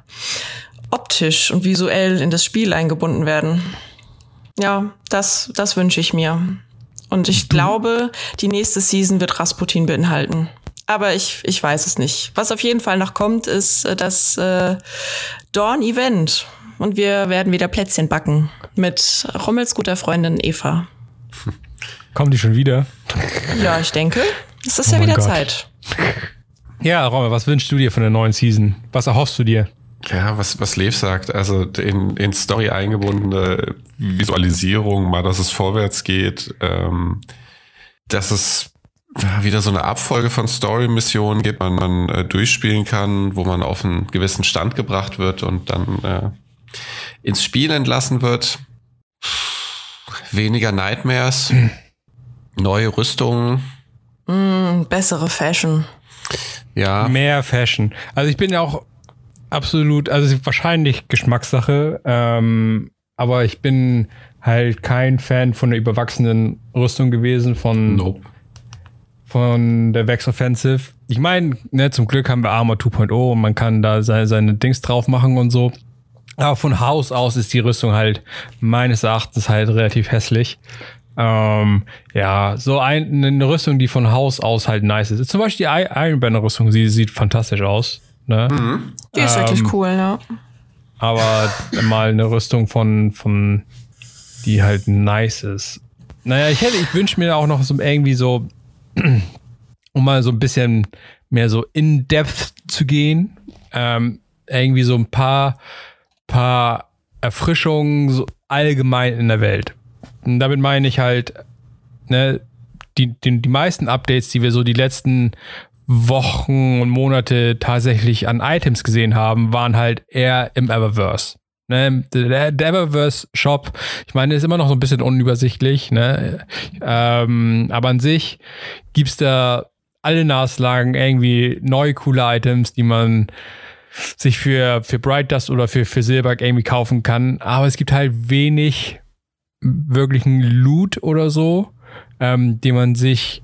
Speaker 2: optisch und visuell in das Spiel eingebunden werden. Ja, das, das wünsche ich mir. Und ich glaube, die nächste Season wird Rasputin beinhalten. Aber ich, ich weiß es nicht. Was auf jeden Fall noch kommt, ist äh, das äh, Dawn-Event. Und wir werden wieder Plätzchen backen mit Rommels guter Freundin Eva.
Speaker 1: Kommen die schon wieder?
Speaker 2: Ja, ich denke, es ist
Speaker 1: Oh
Speaker 2: ja wieder
Speaker 1: Gott.
Speaker 2: Zeit.
Speaker 1: Ja, Rommel, was wünschst du dir von der neuen Season? Was erhoffst du dir?
Speaker 3: Ja, was, was Lev sagt, also in, in Story eingebundene Visualisierung, mal, dass es vorwärts geht, ähm, dass es wieder so eine Abfolge von Story-Missionen gibt, man, man äh, durchspielen kann, wo man auf einen gewissen Stand gebracht wird und dann äh, ins Spiel entlassen wird. Weniger Nightmares, neue Rüstungen,
Speaker 2: Mm, bessere Fashion.
Speaker 3: ja.
Speaker 1: Mehr Fashion. Also ich bin ja auch absolut, also wahrscheinlich Geschmackssache, ähm, aber ich bin halt kein Fan von der überwachsenen Rüstung gewesen, von,
Speaker 3: Nope.
Speaker 1: von der Vex Offensive. Ich meine, ne, zum Glück haben wir Armor 2.0 und man kann da seine, seine Dings drauf machen und so. Aber von Haus aus ist die Rüstung halt meines Erachtens halt relativ hässlich. Ähm, ja, so ein, eine Rüstung, die von Haus aus halt nice ist. Zum Beispiel die I- Iron Banner Rüstung, sie sieht fantastisch aus. Ne?
Speaker 2: Die ist wirklich cool, ne?
Speaker 1: Aber mal eine Rüstung von, von, die halt nice ist. Naja, ich hätte, ich wünsche mir auch noch so irgendwie so, um mal so ein bisschen mehr so in Depth zu gehen, ähm, irgendwie so ein paar, paar Erfrischungen so allgemein in der Welt. Und damit meine ich halt, ne, die, die, die meisten Updates, die wir so die letzten Wochen und Monate tatsächlich an Items gesehen haben, waren halt eher im Eververse. Ne, der, der Eververse Shop, ich meine, ist immer noch so ein bisschen unübersichtlich, ne? Ähm, aber an sich gibt's da alle Naslagen irgendwie neue coole Items, die man sich für, für Bright Dust oder für, für Silberg irgendwie kaufen kann. Aber es gibt halt wenig wirklichen Loot oder so, ähm, den man sich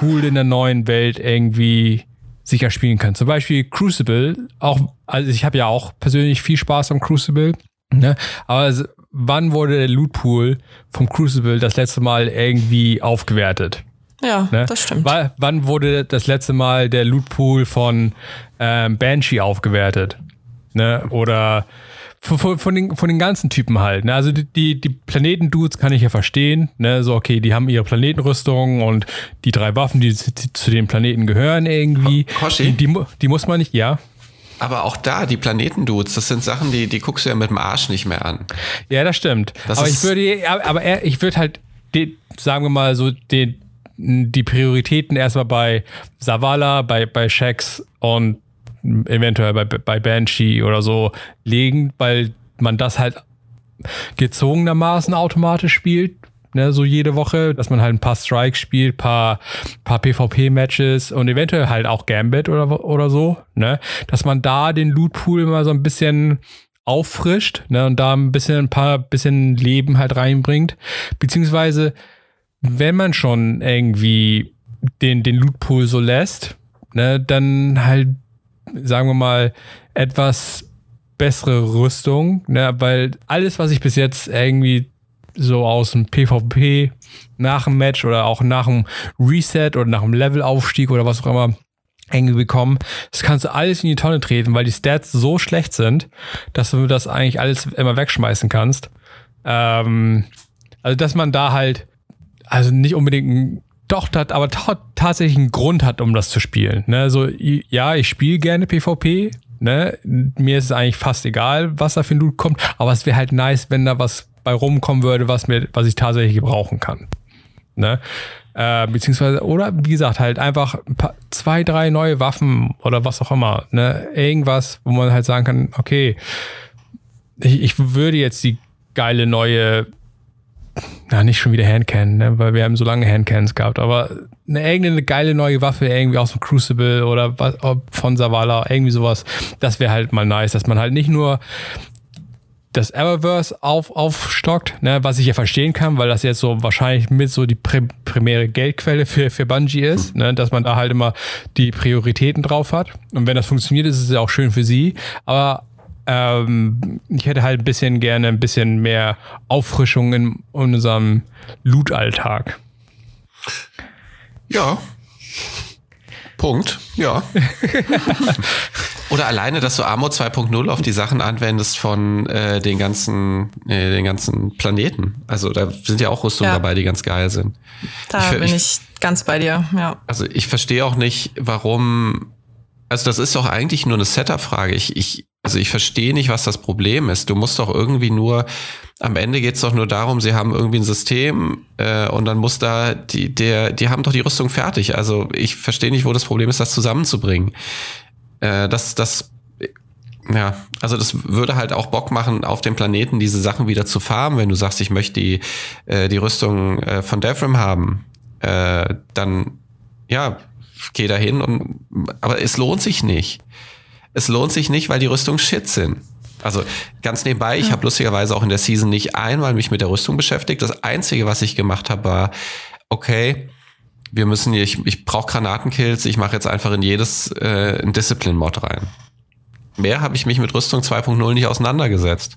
Speaker 1: cool in der neuen Welt irgendwie sicher spielen kann. Zum Beispiel Crucible, auch, also ich habe ja auch persönlich viel Spaß am Crucible, ne? aber wann wurde der Loot Pool vom Crucible das letzte Mal irgendwie aufgewertet?
Speaker 2: Ja,
Speaker 1: Ne?
Speaker 2: das stimmt.
Speaker 1: Wa- wann wurde das letzte Mal der Loot Pool von ähm, Banshee aufgewertet? Ne? Oder von, von, von, den, von den ganzen Typen halt. Ne? Also die, die, die Planeten-Dudes kann ich ja verstehen. Ne? So, okay, die haben ihre Planetenrüstung und die drei Waffen, die, die zu den Planeten gehören irgendwie.
Speaker 3: Hoshi?
Speaker 1: Die, die, die muss man nicht, ja.
Speaker 3: Aber auch da, die Planetendudes, das sind Sachen, die, die guckst du ja mit dem Arsch nicht mehr an.
Speaker 1: Ja, das stimmt.
Speaker 3: Das
Speaker 1: aber ich würde, aber er- ich würde halt, die, sagen wir mal so, die, die Prioritäten erstmal bei Savala, bei, bei Shax und eventuell bei, bei Banshee oder so legen, weil man das halt gezwungenermaßen automatisch spielt. Ne, so jede Woche, dass man halt ein paar Strikes spielt, paar, paar PvP-Matches und eventuell halt auch Gambit oder, oder so, ne, dass man da den Lootpool mal so ein bisschen auffrischt, ne, und da ein bisschen, ein paar bisschen Leben halt reinbringt. Beziehungsweise, wenn man schon irgendwie den, den Lootpool so lässt, ne, dann halt, sagen wir mal, etwas bessere Rüstung, ne, weil alles, was ich bis jetzt irgendwie so aus dem PvP nach dem Match oder auch nach dem Reset oder nach dem Levelaufstieg oder was auch immer irgendwie bekommen, das kannst du alles in die Tonne treten, weil die Stats so schlecht sind, dass du das eigentlich alles immer wegschmeißen kannst. Ähm, also, dass man da halt, also nicht unbedingt ein doch, dat, aber ta tatsächlich einen Grund hat, um das zu spielen. Ne? So, i- ja, ich spiele gerne PvP. Ne? Mir ist es eigentlich fast egal, was da für ein Loot kommt, aber es wäre halt nice, wenn da was bei rumkommen würde, was mir, was ich tatsächlich gebrauchen kann. Ne? Äh, beziehungsweise, oder wie gesagt, halt einfach ein paar, zwei, drei neue Waffen oder was auch immer. Ne? Irgendwas, wo man halt sagen kann, okay, ich, ich würde jetzt die geile neue na, nicht schon wieder Handcannon, ne? weil wir haben so lange Handcannons gehabt, aber eine irgendeine geile neue Waffe irgendwie aus dem Crucible oder was, von Zavala, irgendwie sowas, das wäre halt mal nice, dass man halt nicht nur das Eververse auf, aufstockt, ne, was ich ja verstehen kann, weil das jetzt so wahrscheinlich mit so die prim primäre Geldquelle für, für Bungie ist, ne, dass man da halt immer die Prioritäten drauf hat. Und wenn das funktioniert, ist es ja auch schön für sie. Aber ähm, ich hätte halt ein bisschen gerne ein bisschen mehr Auffrischung in unserem Loot-Alltag.
Speaker 4: Ja.
Speaker 3: Punkt. Ja. Oder alleine, dass du Armor 2.0 auf die Sachen anwendest von äh, den ganzen, äh, den ganzen Planeten. Also da sind ja auch Rüstungen
Speaker 2: Ja.
Speaker 3: dabei, die ganz geil sind.
Speaker 2: Da
Speaker 3: Ich-
Speaker 2: bin
Speaker 3: ich-
Speaker 2: ich ganz bei dir, ja.
Speaker 3: Also ich verstehe auch nicht, warum. Also das ist doch eigentlich nur eine Setup-Frage. Ich, ich, also ich verstehe nicht, was das Problem ist. Du musst doch irgendwie nur, am Ende geht es doch nur darum, sie haben irgendwie ein System äh, und dann muss da, die, der, die haben doch die Rüstung fertig. Also ich verstehe nicht, wo das Problem ist, das zusammenzubringen. Äh, das, das, ja, also das würde halt auch Bock machen, auf dem Planeten diese Sachen wieder zu farmen, wenn du sagst, ich möchte die, äh, die Rüstung äh, von Devrim haben. Äh, dann, ja, geh da hin und, aber es lohnt sich nicht. Es lohnt sich nicht, weil die Rüstungen shit sind. Also ganz nebenbei, ich habe lustigerweise auch in der Season nicht einmal mich mit der Rüstung beschäftigt. Das Einzige, was ich gemacht habe, war, okay, wir müssen hier, ich, ich brauche Granatenkills, ich mache jetzt einfach in jedes äh, ein Discipline-Mod rein. Mehr habe ich mich mit Rüstung 2.0 nicht auseinandergesetzt.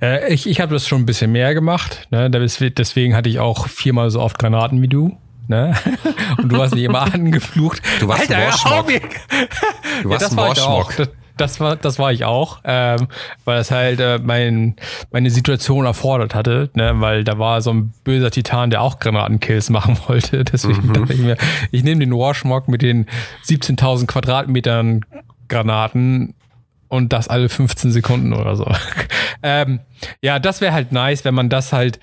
Speaker 1: Äh, ich ich habe das schon ein bisschen mehr gemacht. Ne? Deswegen hatte ich auch viermal so oft Granaten wie du. Ne? Und du hast mich immer angeflucht.
Speaker 3: Du warst ein Warschmock.
Speaker 1: hau mir-
Speaker 3: Du
Speaker 1: Ja,
Speaker 3: warst
Speaker 1: das
Speaker 3: ein
Speaker 1: war ich auch.
Speaker 3: Warschmock.
Speaker 1: Das, das war, das war ich auch, ähm, weil das halt äh, mein, meine Situation erfordert hatte, ne? weil da war so ein böser Titan, der auch Granatenkills machen wollte. Deswegen
Speaker 3: Mhm.
Speaker 1: dachte ich mir, ich nehme den Warschmock mit den 17.000 Quadratmetern Granaten und das alle 15 Sekunden oder so. ähm, ja, das wäre halt nice, wenn man das halt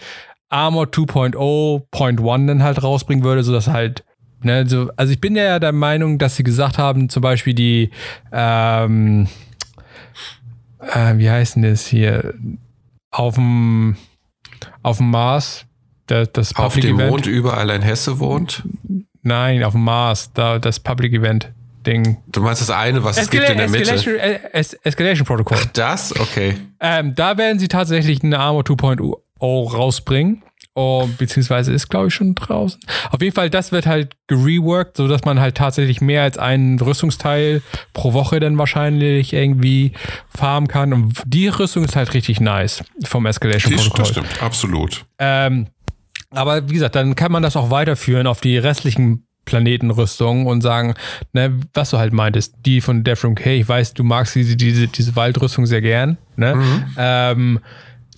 Speaker 1: Armor 2.0.1 dann halt rausbringen würde, sodass halt, ne, so, also ich bin ja der Meinung, dass sie gesagt haben, zum Beispiel die, ähm, äh, wie heißt denn das hier, auf dem, auf dem Mars, das, das
Speaker 3: Auf
Speaker 1: Public
Speaker 3: dem
Speaker 1: Event.
Speaker 3: Mond überall ein Hesse wohnt.
Speaker 1: Nein, auf dem Mars, da, das Public Event Ding.
Speaker 3: Du meinst das eine, was es gibt in der Mitte.
Speaker 1: Escalation, Es Escalation Protocol.
Speaker 3: Das? Okay.
Speaker 1: Ähm, da werden sie tatsächlich eine Armor 2.0 rausbringen. Oh, beziehungsweise ist, glaube ich, schon draußen. Auf jeden Fall, das wird halt gereworked, sodass man halt tatsächlich mehr als einen Rüstungsteil pro Woche dann wahrscheinlich irgendwie farmen kann. Und die Rüstung ist halt richtig nice vom Escalation
Speaker 4: Das, stimmt, absolut.
Speaker 1: Ähm, aber wie gesagt, dann kann man das auch weiterführen auf die restlichen Planetenrüstung und sagen, ne, was du halt meintest, die von Deathroom, hey, ich weiß, du magst diese, diese, diese Waldrüstung sehr gern, ne? Ähm,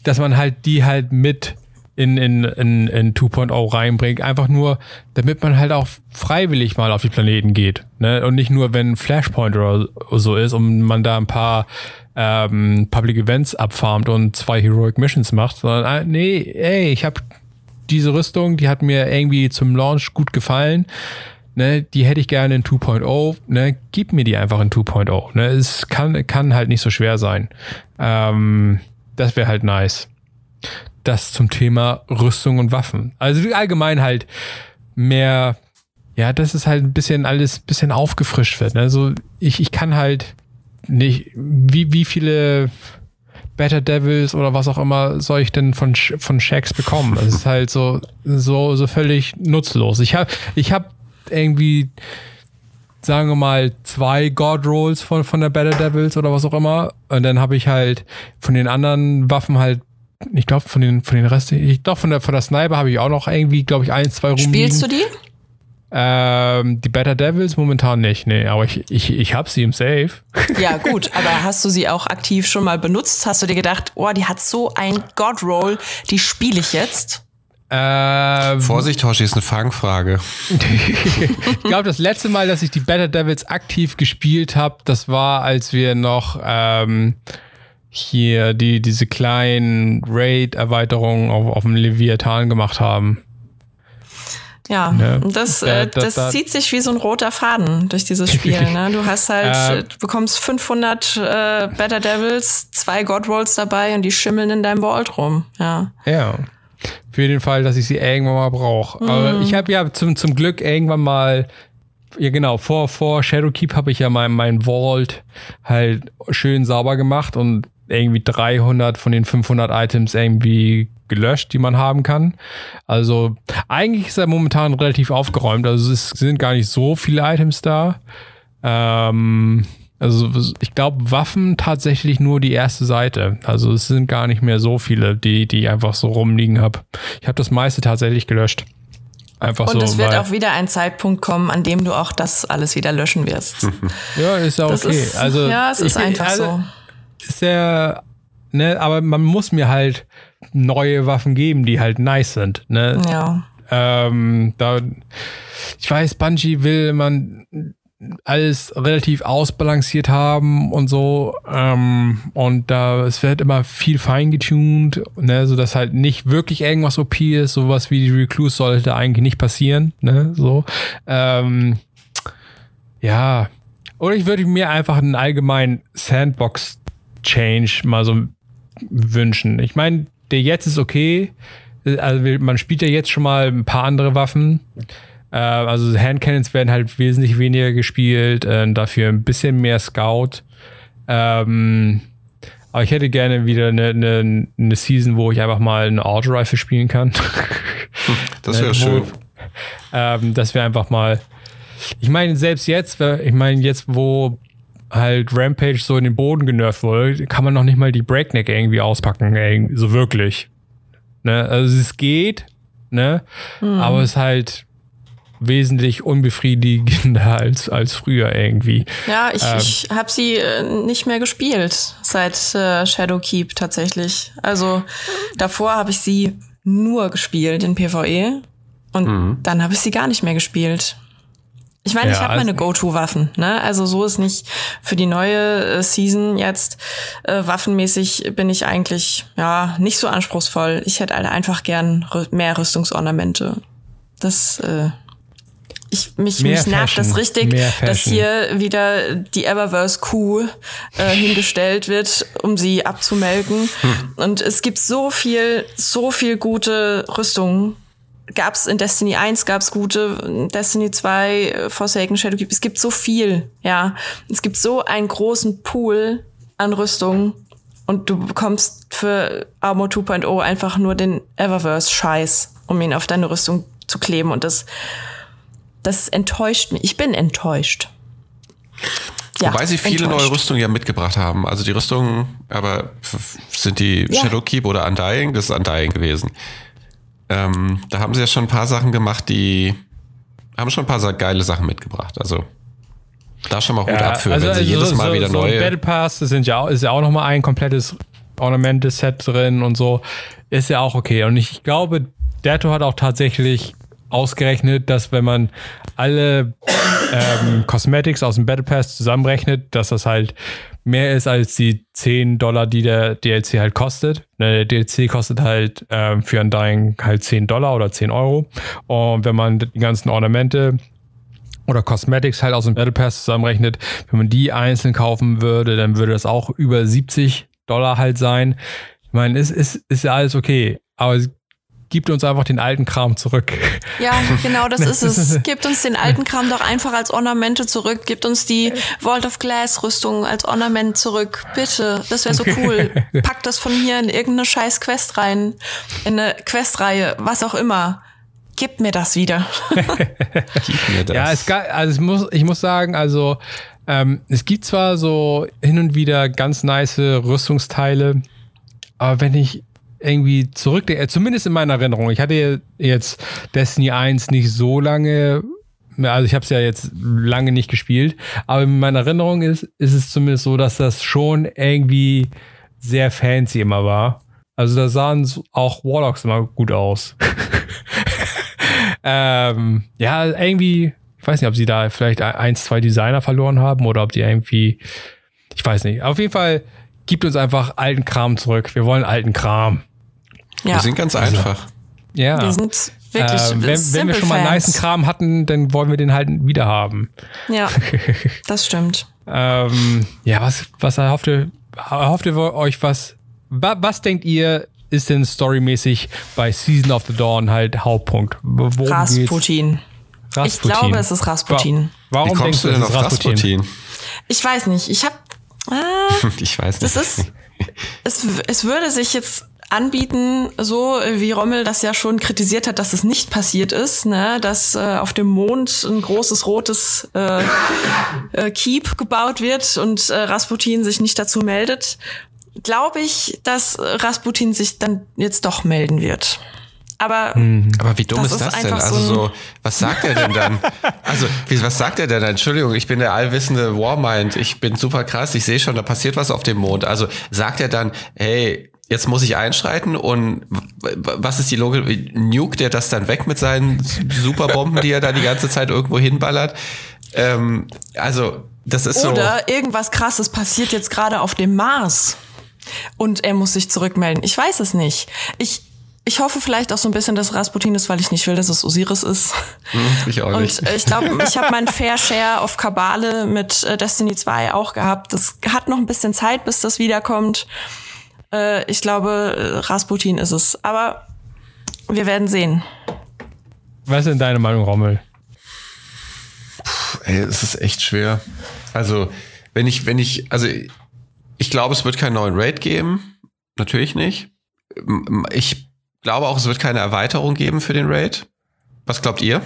Speaker 1: dass man halt die halt mit in, in, in, in 2.0 reinbringt, einfach nur, damit man halt auch freiwillig mal auf die Planeten geht. Ne? Und nicht nur, wenn Flashpoint oder so ist und man da ein paar ähm, Public Events abfarmt und zwei Heroic Missions macht, sondern äh, nee, ey, ich habe diese Rüstung, die hat mir irgendwie zum Launch gut gefallen. Ne, die hätte ich gerne in 2.0. Ne, gib mir die einfach in 2.0. Ne, es kann, kann halt nicht so schwer sein. Ähm, das wäre halt nice. Das zum Thema Rüstung und Waffen. Also allgemein halt mehr, ja, dass es halt ein bisschen alles ein bisschen aufgefrischt wird. Also ich, ich kann halt nicht, wie, wie viele Better Devils oder was auch immer soll ich denn von, von Shacks bekommen? Es ist halt so, so, so völlig nutzlos. Ich habe ich hab irgendwie, sagen wir mal, zwei God Rolls von, von der Better Devils oder was auch immer. Und dann habe ich halt von den anderen Waffen halt, ich glaube, von den, von den Rest, ich doch von der, von der Sniper habe ich auch noch irgendwie, glaube ich, ein, zwei rumliegen.
Speaker 2: Spielst du die?
Speaker 1: Ähm, die Better Devils momentan nicht, nee, aber ich, ich, ich habe sie im Safe.
Speaker 2: Ja, gut, aber hast du sie auch aktiv schon mal benutzt? Hast du dir gedacht, oh, die hat so ein God Roll, die spiele ich jetzt?
Speaker 1: Ähm,
Speaker 3: Vorsicht, Hoshi, ist eine Fangfrage.
Speaker 1: ich glaube, das letzte Mal, dass ich die Better Devils aktiv gespielt habe, das war, als wir noch ähm, hier die, diese kleinen Raid-Erweiterungen auf, auf dem Leviathan gemacht haben.
Speaker 2: Ja,
Speaker 1: Ne?
Speaker 2: das,
Speaker 1: Da-
Speaker 2: äh,
Speaker 1: da-
Speaker 2: das
Speaker 1: da-
Speaker 2: zieht sich wie so ein roter Faden durch dieses Spiel. Ne? Du hast halt,
Speaker 1: Ähm.
Speaker 2: äh, du bekommst 500 äh, Better Devils, zwei God Rolls dabei und die schimmeln in deinem Vault rum. Ja.
Speaker 1: Ja. Für den Fall, dass ich sie irgendwann mal brauche. Aber ich habe ja zum, zum Glück irgendwann mal, ja genau, vor, vor Shadowkeep habe ich ja mein, mein Vault halt schön sauber gemacht und irgendwie 300 von den 500 Items irgendwie gelöscht, die man haben kann. Also eigentlich ist er momentan relativ aufgeräumt. Also es sind gar nicht so viele Items da. Ähm, also ich glaube, Waffen tatsächlich nur die erste Seite. Also es sind gar nicht mehr so viele, die, die ich einfach so rumliegen habe. Ich habe das meiste tatsächlich gelöscht. Einfach
Speaker 2: Und
Speaker 1: so.
Speaker 2: es wird auch wieder ein Zeitpunkt kommen, an dem du auch das alles wieder löschen wirst.
Speaker 1: ja, ist ja okay.
Speaker 2: Ist,
Speaker 1: also,
Speaker 2: ja, es ist
Speaker 1: ich-
Speaker 2: einfach
Speaker 1: also,
Speaker 2: so.
Speaker 1: Ist ja, ne, aber man muss mir halt neue Waffen geben, die halt nice sind. Ne?
Speaker 2: Ja.
Speaker 1: Ähm, da, ich weiß, Bungie will man alles relativ ausbalanciert haben und so. Ähm, und da es wird immer viel feingetuned, ne, so dass halt nicht wirklich irgendwas OP ist. Sowas wie die Recluse sollte eigentlich nicht passieren, ne, so. Ähm, ja. Oder ich würde mir einfach einen allgemeinen Sandbox-Change mal so wünschen. Ich meine, der jetzt ist okay. Also man spielt ja jetzt schon mal ein paar andere Waffen. Äh, also Handcannons werden halt wesentlich weniger gespielt, äh, dafür ein bisschen mehr Scout. Ähm, aber ich hätte gerne wieder eine, eine, eine Season, wo ich einfach mal eine Auto Rifle spielen kann.
Speaker 4: Das wäre
Speaker 1: Äh,
Speaker 4: schön.
Speaker 1: ähm, dass wir einfach mal. Ich meine, selbst jetzt, ich meine, jetzt, wo halt Rampage so in den Boden genervt wurde, kann man noch nicht mal die Breakneck irgendwie auspacken, irgendwie, so wirklich. Ne? Also es geht, ne? Aber es ist halt wesentlich unbefriedigender als, als früher irgendwie.
Speaker 2: Ja, ich,
Speaker 1: Ähm.
Speaker 2: ich habe sie äh, nicht mehr gespielt seit äh, Shadowkeep tatsächlich. Also davor habe ich sie nur gespielt in PvE und dann habe ich sie gar nicht mehr gespielt. Ich meine, ich
Speaker 1: Ja,
Speaker 2: habe meine
Speaker 1: also-
Speaker 2: Go-To-Waffen, ne? Also so ist nicht für die neue äh, Season jetzt äh, waffenmäßig bin ich eigentlich ja nicht so anspruchsvoll. Ich hätte alle einfach gern mehr Rüstungsornamente. Das äh, ich, mich,
Speaker 1: Mehr
Speaker 2: mich nervt das richtig, dass hier wieder die Eververse Kuh äh, hingestellt wird, um sie abzumelken. Und es gibt so viel, so viel gute Rüstungen. Gab's in Destiny 1, gab's gute, in Destiny 2, äh, Forsaken Shadowkeep. Es gibt so viel, ja. Es gibt so einen großen Pool an Rüstungen. Und du bekommst für Armor 2.0 einfach nur den Eververse-Scheiß, um ihn auf deine Rüstung zu kleben. Und das, das enttäuscht mich. Ich bin enttäuscht. Ja,
Speaker 3: Wobei sie viele
Speaker 2: enttäuscht.
Speaker 3: neue Rüstungen ja mitgebracht haben. Also die Rüstungen, aber sind die
Speaker 2: Ja.
Speaker 3: Shadowkeep oder Undying? Das ist Undying gewesen. Ähm, da haben sie ja schon ein paar Sachen gemacht, die haben schon ein paar geile Sachen mitgebracht. Also da schon mal Hut
Speaker 1: Ja,
Speaker 3: ab für,
Speaker 1: also,
Speaker 3: wenn sie
Speaker 1: also
Speaker 3: jedes
Speaker 1: so,
Speaker 3: Mal
Speaker 1: so,
Speaker 3: wieder
Speaker 1: so ein
Speaker 3: neue.
Speaker 1: Battle Pass das sind ja, auch- ist ja auch nochmal ein komplettes Ornamente-Set drin und so. Ist ja auch okay. Und ich glaube, Dato hat auch tatsächlich ausgerechnet, dass wenn man alle ähm, Cosmetics aus dem Battle Pass zusammenrechnet, dass das halt mehr ist als die 10 Dollar, die der DLC halt kostet. Ne, Der DLC kostet halt ähm, für Undying halt 10 Dollar oder 10 Euro. Und wenn man die ganzen Ornamente oder Cosmetics halt aus dem Battle Pass zusammenrechnet, wenn man die einzeln kaufen würde, dann würde das auch über 70 Dollar halt sein. Ich meine, es ist, ist ja alles okay, aber gibt uns einfach den alten Kram zurück.
Speaker 2: Ja, genau, das ist es. Gebt uns den alten Kram doch einfach als Ornamente zurück. Gebt uns die Vault of Glass Rüstung als Ornament zurück. Bitte. Das wäre so cool. Packt das von hier in irgendeine scheiß Quest rein. In eine Questreihe, was auch immer. Gebt mir das wieder.
Speaker 3: Gib mir das.
Speaker 1: Ja, es ga- also es muss, ich muss sagen, also ähm, es gibt zwar so hin und wieder ganz nice Rüstungsteile, aber wenn ich irgendwie zurückdenke, äh, zumindest in meiner Erinnerung, ich hatte jetzt Destiny 1 nicht so lange, also ich habe es ja jetzt lange nicht gespielt, aber in meiner Erinnerung ist, ist es zumindest so, dass das schon irgendwie sehr fancy immer war. Also da sahen auch Warlocks immer gut aus. ähm, ja, irgendwie, ich weiß nicht, ob sie da vielleicht ein, zwei Designer verloren haben oder ob die irgendwie, ich weiß nicht. Auf jeden Fall gibt uns einfach alten Kram zurück. Wir wollen alten Kram.
Speaker 3: Wir
Speaker 2: Ja,
Speaker 3: sind ganz einfach.
Speaker 1: Ja.
Speaker 2: wir sind wirklich
Speaker 1: äh, wenn, wenn wir schon mal
Speaker 2: Fans.
Speaker 1: nice Kram hatten, dann wollen wir den halt wieder haben.
Speaker 2: Ja, das stimmt.
Speaker 1: Ähm, ja, was, was erhofft ihr, erhofft ihr euch was? Wa, was denkt ihr, ist denn storymäßig bei Season of the Dawn halt Hauptpunkt? Worum geht's?
Speaker 2: Rasputin. Ich glaube, es ist Rasputin.
Speaker 1: Wa- Warum
Speaker 3: Wie kommst du
Speaker 1: denkst
Speaker 3: denn
Speaker 1: es
Speaker 3: auf
Speaker 1: ist Rasputin?
Speaker 3: Rasputin?
Speaker 2: Ich weiß nicht. Ich habe. Ah,
Speaker 3: Ich weiß nicht.
Speaker 2: Das ist, es, es würde sich jetzt anbieten, so wie Rommel das ja schon kritisiert hat, dass es nicht passiert ist, ne? dass äh, auf dem Mond ein großes rotes äh, äh, Keep gebaut wird und äh, Rasputin sich nicht dazu meldet, glaube ich, dass äh, Rasputin sich dann jetzt doch melden wird. Aber
Speaker 3: Aber wie dumm
Speaker 2: Das
Speaker 3: ist
Speaker 2: ist
Speaker 3: das denn?
Speaker 2: einfach
Speaker 3: Also
Speaker 2: so
Speaker 3: so, was sagt er denn dann? Also, wie, was sagt er denn? Entschuldigung, ich bin der allwissende Warmind. Ich bin super krass. Ich sehe schon, da passiert was auf dem Mond. Also sagt er dann, hey, jetzt muss ich einschreiten und was ist die Logik? Nuke der das dann weg mit seinen Superbomben, die er da die ganze Zeit irgendwo hinballert? Ähm, also, das ist so.
Speaker 2: Oder irgendwas krasses passiert jetzt gerade auf dem Mars. Und er muss sich zurückmelden. Ich weiß es nicht. Ich, ich hoffe vielleicht auch so ein bisschen, dass Rasputin ist, weil ich nicht will, dass es Osiris ist.
Speaker 3: Hm, ich auch nicht.
Speaker 2: Und ich glaube, ich habe meinen Fair Share auf Kabale mit äh, Destiny 2 auch gehabt. Das hat noch ein bisschen Zeit, bis das wiederkommt. Äh, ich glaube, Rasputin ist es. Aber wir werden sehen.
Speaker 1: Was ist denn deine Meinung, Rommel?
Speaker 3: Ey, es ist echt schwer. Also, wenn ich, wenn ich, also ich glaube, es wird keinen neuen Raid geben. Natürlich nicht. Ich glaube auch, es wird keine Erweiterung geben für den Raid. Was glaubt ihr?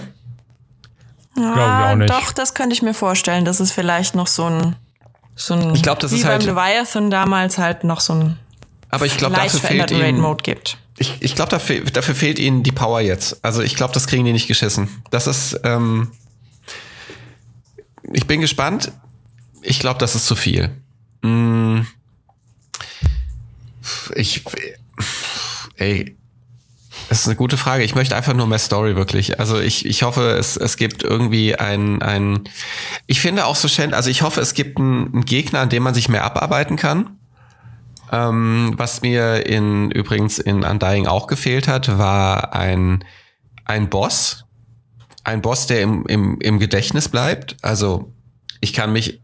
Speaker 1: Glaube ich auch nicht.
Speaker 2: Doch, das könnte ich mir vorstellen, dass es vielleicht noch so ein, so ein
Speaker 3: Ich glaub, das
Speaker 2: wie
Speaker 3: ist
Speaker 2: beim
Speaker 3: halt-
Speaker 2: Leviathan damals halt noch so ein
Speaker 3: Aber ich glaube, dafür fehlt ihnen, ich, ich glaube, dafür, dafür fehlt ihnen die Power jetzt. Also ich glaube, das kriegen die nicht geschissen. Das ist, ähm, ich bin gespannt. Ich glaube, das ist zu viel. Mm. Ich, ey, das ist eine gute Frage. Ich möchte einfach nur mehr Story, wirklich. Also ich, ich hoffe, es, es gibt irgendwie ein, ein, ich finde auch so schön, also ich hoffe, es gibt einen, einen Gegner, an dem man sich mehr abarbeiten kann. Ähm, was mir in, übrigens in Undying auch gefehlt hat, war ein, ein Boss. Ein Boss, der im, im, im Gedächtnis bleibt. Also, ich kann mich,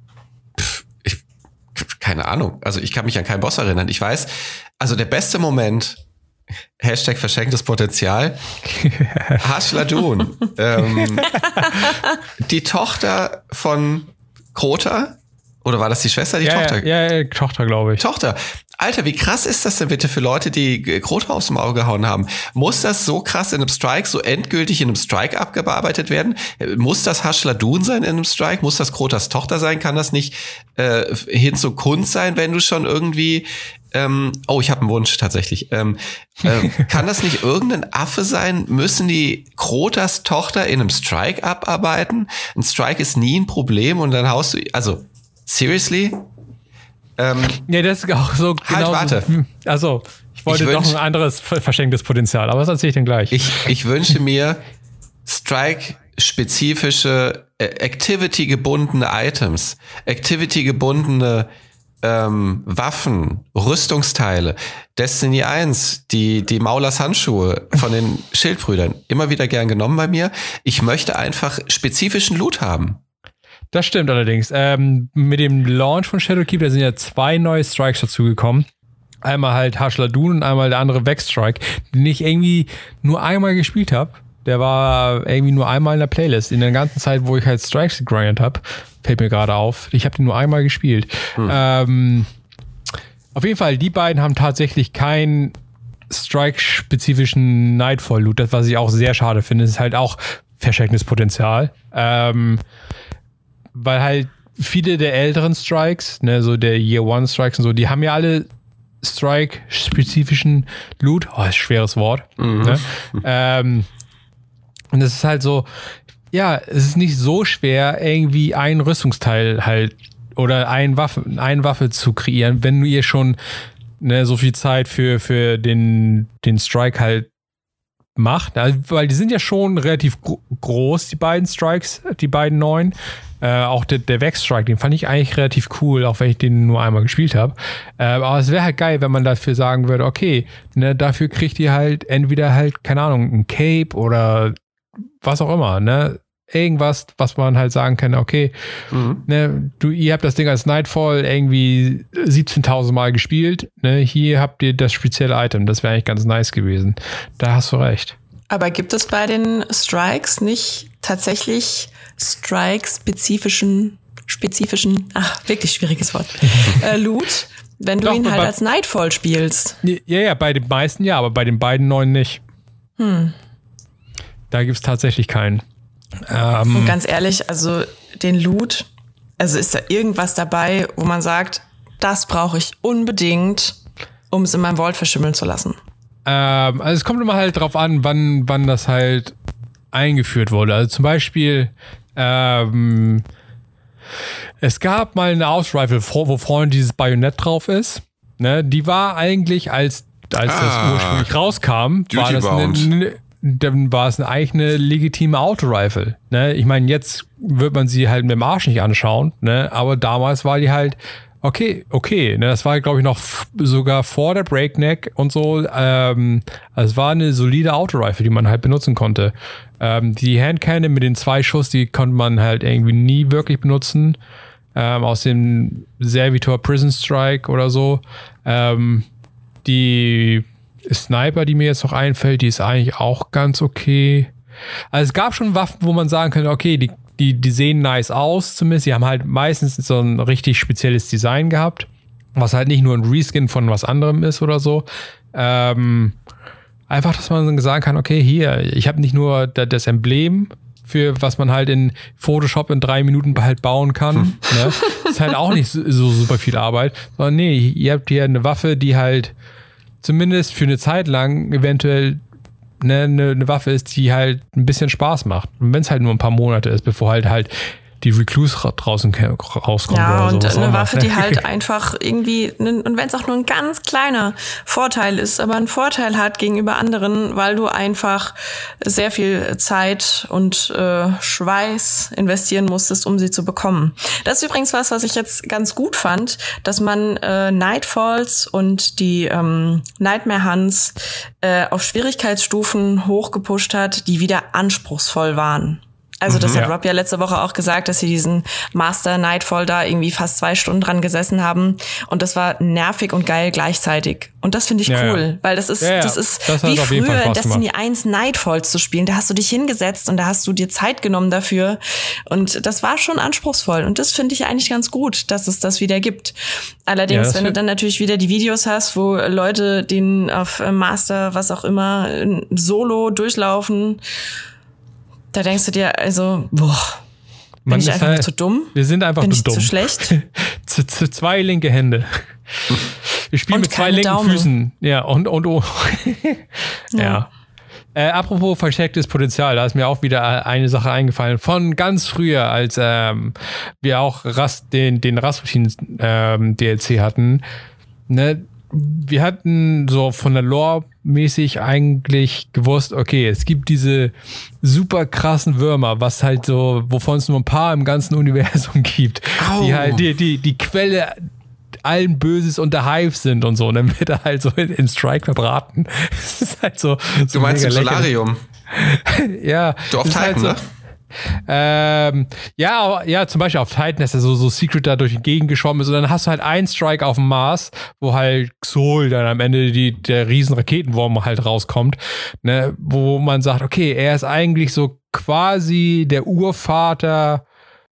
Speaker 3: pff, ich, keine Ahnung. Also, ich kann mich an keinen Boss erinnern. Ich weiß, also der beste Moment, Hashtag verschenktes Potenzial, Hashladun. ähm, die Tochter von Krota, oder war das die Schwester, die
Speaker 1: ja,
Speaker 3: Tochter?
Speaker 1: ja, ja, Tochter, glaube ich.
Speaker 3: Tochter. Alter, wie krass ist das denn bitte für Leute, die Krota aus dem Auge gehauen haben? Muss das so krass in einem Strike, so endgültig in einem Strike abgearbeitet werden? Muss das Hashladun sein in einem Strike? Muss das Krotas Tochter sein? Kann das nicht äh, hin zu Kunst sein, wenn du schon irgendwie ähm, oh, ich habe einen Wunsch tatsächlich. Ähm, äh, kann das nicht irgendein Affe sein? Müssen die Krotas Tochter in einem Strike abarbeiten? Ein Strike ist nie ein Problem und dann haust du, also, seriously?
Speaker 1: Ähm, ja, das ist auch so
Speaker 3: halt, genau. warte.
Speaker 1: Also, ich wollte ich wünsch, doch ein anderes verschenktes Potenzial, aber was erzähle ich denn gleich?
Speaker 3: Ich, ich wünsche mir Strike-spezifische, äh, Activity-gebundene Items, Activity-gebundene ähm, Waffen, Rüstungsteile, Destiny 1, die, die Maulers Handschuhe von den Schildbrüdern, immer wieder gern genommen bei mir. Ich möchte einfach spezifischen Loot haben.
Speaker 1: Das stimmt allerdings. Ähm, mit dem Launch von Shadowkeep, da sind ja zwei neue Strikes dazugekommen. Einmal halt Hashladun und einmal der andere Vexstrike, den ich irgendwie nur einmal gespielt habe. Der war irgendwie nur einmal in der Playlist. In der ganzen Zeit, wo ich halt Strikes gegrindet habe, fällt mir gerade auf. Ich habe den nur einmal gespielt. Hm. Ähm, auf jeden Fall, die beiden haben tatsächlich keinen Strike-spezifischen Nightfall-Loot. Das, was ich auch sehr schade finde, ist halt auch verschenktes Potenzial. Ähm, weil halt viele der älteren Strikes, ne, so der Year One Strikes und so, die haben ja alle Strike-spezifischen Loot. Oh, ist schweres Wort. Mhm. Ne? ähm, und es ist halt so, ja, es ist nicht so schwer, irgendwie ein Rüstungsteil halt oder ein Waffe, eine Waffe zu kreieren, wenn du ihr schon ne, so viel Zeit für, für den, den Strike halt macht. Also, weil die sind ja schon relativ groß, die beiden Strikes, die beiden neuen. Äh, auch der, der Vex-Strike, den fand ich eigentlich relativ cool, auch wenn ich den nur einmal gespielt habe. Äh, aber es wäre halt geil, wenn man dafür sagen würde, okay, ne, dafür kriegt ihr halt entweder halt, keine Ahnung, ein Cape oder was auch immer, ne? Irgendwas, was man halt sagen kann, okay, mhm. ne, du, ihr habt das Ding als Nightfall irgendwie 17.000 Mal gespielt, ne, hier habt ihr das spezielle Item, das wäre eigentlich ganz nice gewesen. Da hast du recht.
Speaker 2: Aber gibt es bei den Strikes nicht tatsächlich Strike-spezifischen, spezifischen, ach, wirklich schwieriges Wort, äh, Loot, wenn du Doch, ihn halt als Nightfall spielst?
Speaker 1: Ja, ja, bei den meisten ja, aber bei den beiden neuen nicht. Hm. Da gibt es tatsächlich keinen.
Speaker 2: Ähm, Und ganz ehrlich, also den Loot, also ist da irgendwas dabei, wo man sagt, das brauche ich unbedingt, um es in meinem Vault verschimmeln zu lassen?
Speaker 1: Ähm, also es kommt immer halt drauf an, wann, wann das halt eingeführt wurde. Also zum Beispiel, ähm, es gab mal eine Ausrifle, wo vorne dieses Bajonett drauf ist. Ne? Die war eigentlich, als, als ah, das ursprünglich rauskam, war das eine, dann war es eine eigene legitime Autorifle. Ne? Ich meine, jetzt wird man sie halt mit dem Arsch nicht anschauen, ne? aber damals war die halt okay, okay. Ne? Das war, glaube ich, noch sogar vor der Breakneck und so. Ähm, also es war eine solide Autorifle, die man halt benutzen konnte. Ähm, die Handcannon mit den zwei Schuss, die konnte man halt irgendwie nie wirklich benutzen. Ähm, aus dem Servitor Prison Strike oder so. Ähm, die Sniper, die mir jetzt noch einfällt, die ist eigentlich auch ganz okay. Also es gab schon Waffen, wo man sagen könnte, okay, die, die, die sehen nice aus zumindest. Die haben halt meistens so ein richtig spezielles Design gehabt, was halt nicht nur ein Reskin von was anderem ist oder so. Ähm, einfach, dass man sagen kann, okay, hier, ich habe nicht nur das Emblem, für was man halt in Photoshop in drei Minuten halt bauen kann. Hm. Ne? Ist halt auch nicht so, so super viel Arbeit, sondern nee, ihr habt hier eine Waffe, die halt zumindest für eine Zeit lang eventuell eine, eine, eine Waffe ist, die halt ein bisschen Spaß macht. Und wenn es halt nur ein paar Monate ist, bevor halt halt die Recluse draußen rauskommt.
Speaker 2: Ja, und eine Waffe, die halt einfach irgendwie, und wenn es auch nur ein ganz kleiner Vorteil ist, aber ein Vorteil hat gegenüber anderen, weil du einfach sehr viel Zeit und äh, Schweiß investieren musstest, um sie zu bekommen. Das ist übrigens was, was ich jetzt ganz gut fand, dass man äh, Nightfalls und die ähm, Nightmare Hunts äh, auf Schwierigkeitsstufen hochgepusht hat, die wieder anspruchsvoll waren. Also das mhm, hat Rob ja letzte Woche auch gesagt, dass sie diesen Master Nightfall da irgendwie fast zwei Stunden dran gesessen haben und das war nervig und geil gleichzeitig. Und das finde ich ja, cool, ja. weil das ist, ja, das ist das wie früher in Destiny gemacht. 1 Nightfalls zu spielen. Da hast du dich hingesetzt und da hast du dir Zeit genommen dafür und das war schon anspruchsvoll und das finde ich eigentlich ganz gut, dass es das wieder gibt. Allerdings, wenn du dann natürlich wieder die Videos hast, wo Leute den auf Master, was auch immer, solo durchlaufen, da denkst du dir, also, boah, bin Man ich einfach halt, zu dumm?
Speaker 1: Wir sind einfach
Speaker 2: bin
Speaker 1: ich dumm.
Speaker 2: zu schlecht?
Speaker 1: zu, zu zwei linke Hände. wir spielen
Speaker 2: Und
Speaker 1: mit zwei linken
Speaker 2: Daumen.
Speaker 1: Füßen. Ja, und, und, oh. ja. Äh, apropos verstecktes Potenzial, da ist mir auch wieder eine Sache eingefallen. Von ganz früher, als ähm, wir auch Ras den, den Rasputin ähm, DLC hatten. Ne? Wir hatten so von der Lore mäßig eigentlich gewusst, okay, es gibt diese super krassen Würmer, was halt so, wovon es nur ein paar im ganzen Universum gibt, die
Speaker 3: Au.
Speaker 1: halt die, die, die Quelle allen Böses und der Hive sind und so. Und dann wird er halt so in, in Strike verbraten. Das ist halt so. so
Speaker 3: Du meinst im. Solarium?
Speaker 1: Ja.
Speaker 3: Du
Speaker 1: ist halt so,
Speaker 3: ne?
Speaker 1: Ähm, ja, ja, zum Beispiel auf Titan, dass er so, so Secret da durch die Gegend geschwommen ist. Und dann hast du halt einen Strike auf dem Mars, wo halt Xol dann am Ende die, der riesen Raketenwurm halt rauskommt. Ne, wo man sagt, okay, er ist eigentlich so quasi der Urvater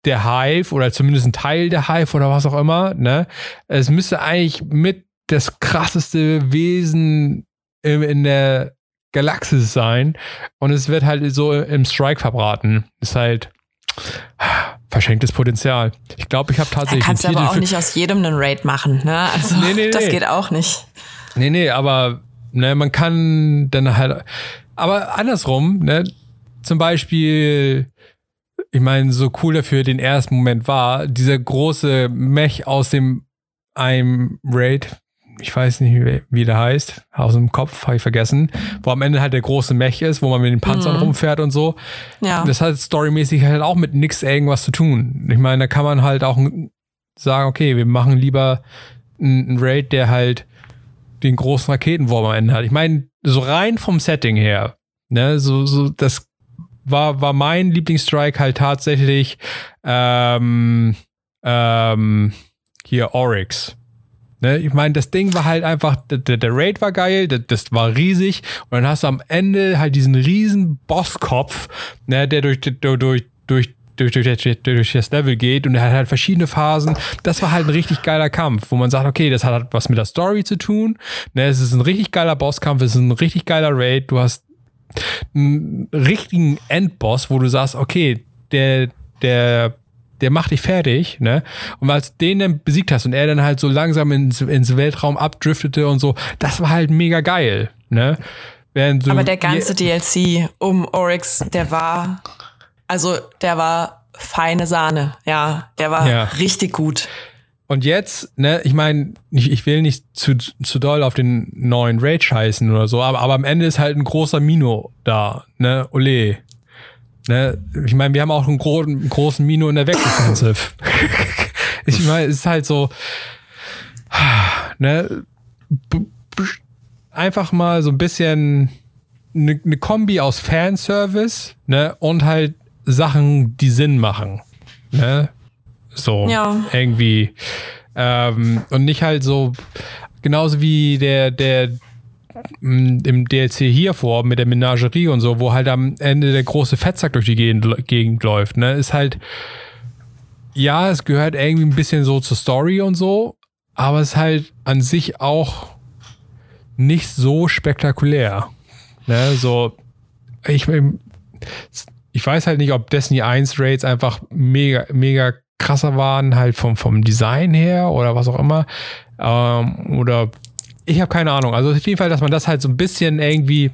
Speaker 1: der Hive oder zumindest ein Teil der Hive oder was auch immer. Ne? Es müsste eigentlich mit das krasseste Wesen in, in der Galaxis sein. Und es wird halt so im Strike verbraten. Ist halt verschenktes Potenzial. Ich glaube, ich habe
Speaker 2: Da
Speaker 1: tatsächlich.
Speaker 2: kannst du aber auch nicht aus jedem einen Raid machen, ne? Also
Speaker 1: Nee, nee,
Speaker 2: das
Speaker 1: nee.
Speaker 2: geht auch nicht.
Speaker 1: Nee, nee, aber ne, man kann dann halt. Aber andersrum, ne? Zum Beispiel, ich meine, so cool er für den ersten Moment war, dieser große Mech aus dem einem Raid, ich weiß nicht, wie, wie der heißt, aus dem Kopf, habe ich vergessen, wo am Ende halt der große Mech ist, wo man mit den Panzern rumfährt und so.
Speaker 2: Ja.
Speaker 1: Das hat storymäßig halt auch mit nix irgendwas zu tun. Ich meine, da kann man halt auch sagen, okay, wir machen lieber einen Raid, der halt den großen Raketenwurm am Ende hat. Ich meine, so rein vom Setting her, ne, so, so, das war, war mein Lieblingsstrike halt tatsächlich ähm, ähm, hier Oryx. Ne, ich meine, das Ding war halt einfach, der, der Raid war geil, das, das war riesig und dann hast du am Ende halt diesen riesen Bosskopf, ne, der durch, durch, durch, durch durch, durch, durch, das Level geht und er hat halt verschiedene Phasen. Das war halt ein richtig geiler Kampf, wo man sagt, okay, das hat was mit der Story zu tun. Ne, es ist ein richtig geiler Bosskampf, es ist ein richtig geiler Raid. Du hast einen richtigen Endboss, wo du sagst, okay, der, der, der macht dich fertig, ne? Und als du den dann besiegt hast und er dann halt so langsam ins, ins Weltraum abdriftete und so, das war halt mega geil, ne? So
Speaker 2: Aber der ganze DLC um Oryx, der war, also der war feine Sahne. Ja, der war
Speaker 1: Ja.
Speaker 2: richtig gut.
Speaker 1: Und jetzt, ne, ich meine, ich, ich will nicht zu, zu doll auf den neuen Raid scheißen oder so, aber, aber am Ende ist halt ein großer Mino da, ne, ole. Ne, ich meine, wir haben auch einen, gro einen großen Mino in der Wechseloffensive. ich meine, es ist halt so, ne, einfach mal so ein bisschen eine ne Kombi aus Fanservice, ne, und halt Sachen, die Sinn machen, ne, so
Speaker 2: Ja.
Speaker 1: irgendwie. Ähm, und nicht halt so genauso wie der der im DLC hier vor mit der Menagerie und so, wo halt am Ende der große Fettsack durch die Gegend, läuft, ne, ist halt ja, es gehört irgendwie ein bisschen so zur Story und so, aber es ist halt an sich auch nicht so spektakulär. Ne, so, ich, ich weiß halt nicht, ob Destiny 1 Raids einfach mega, mega krasser waren, halt vom, vom Design her oder was auch immer. Ähm, oder ich habe keine Ahnung. Also auf jeden Fall, dass man das halt so ein bisschen irgendwie,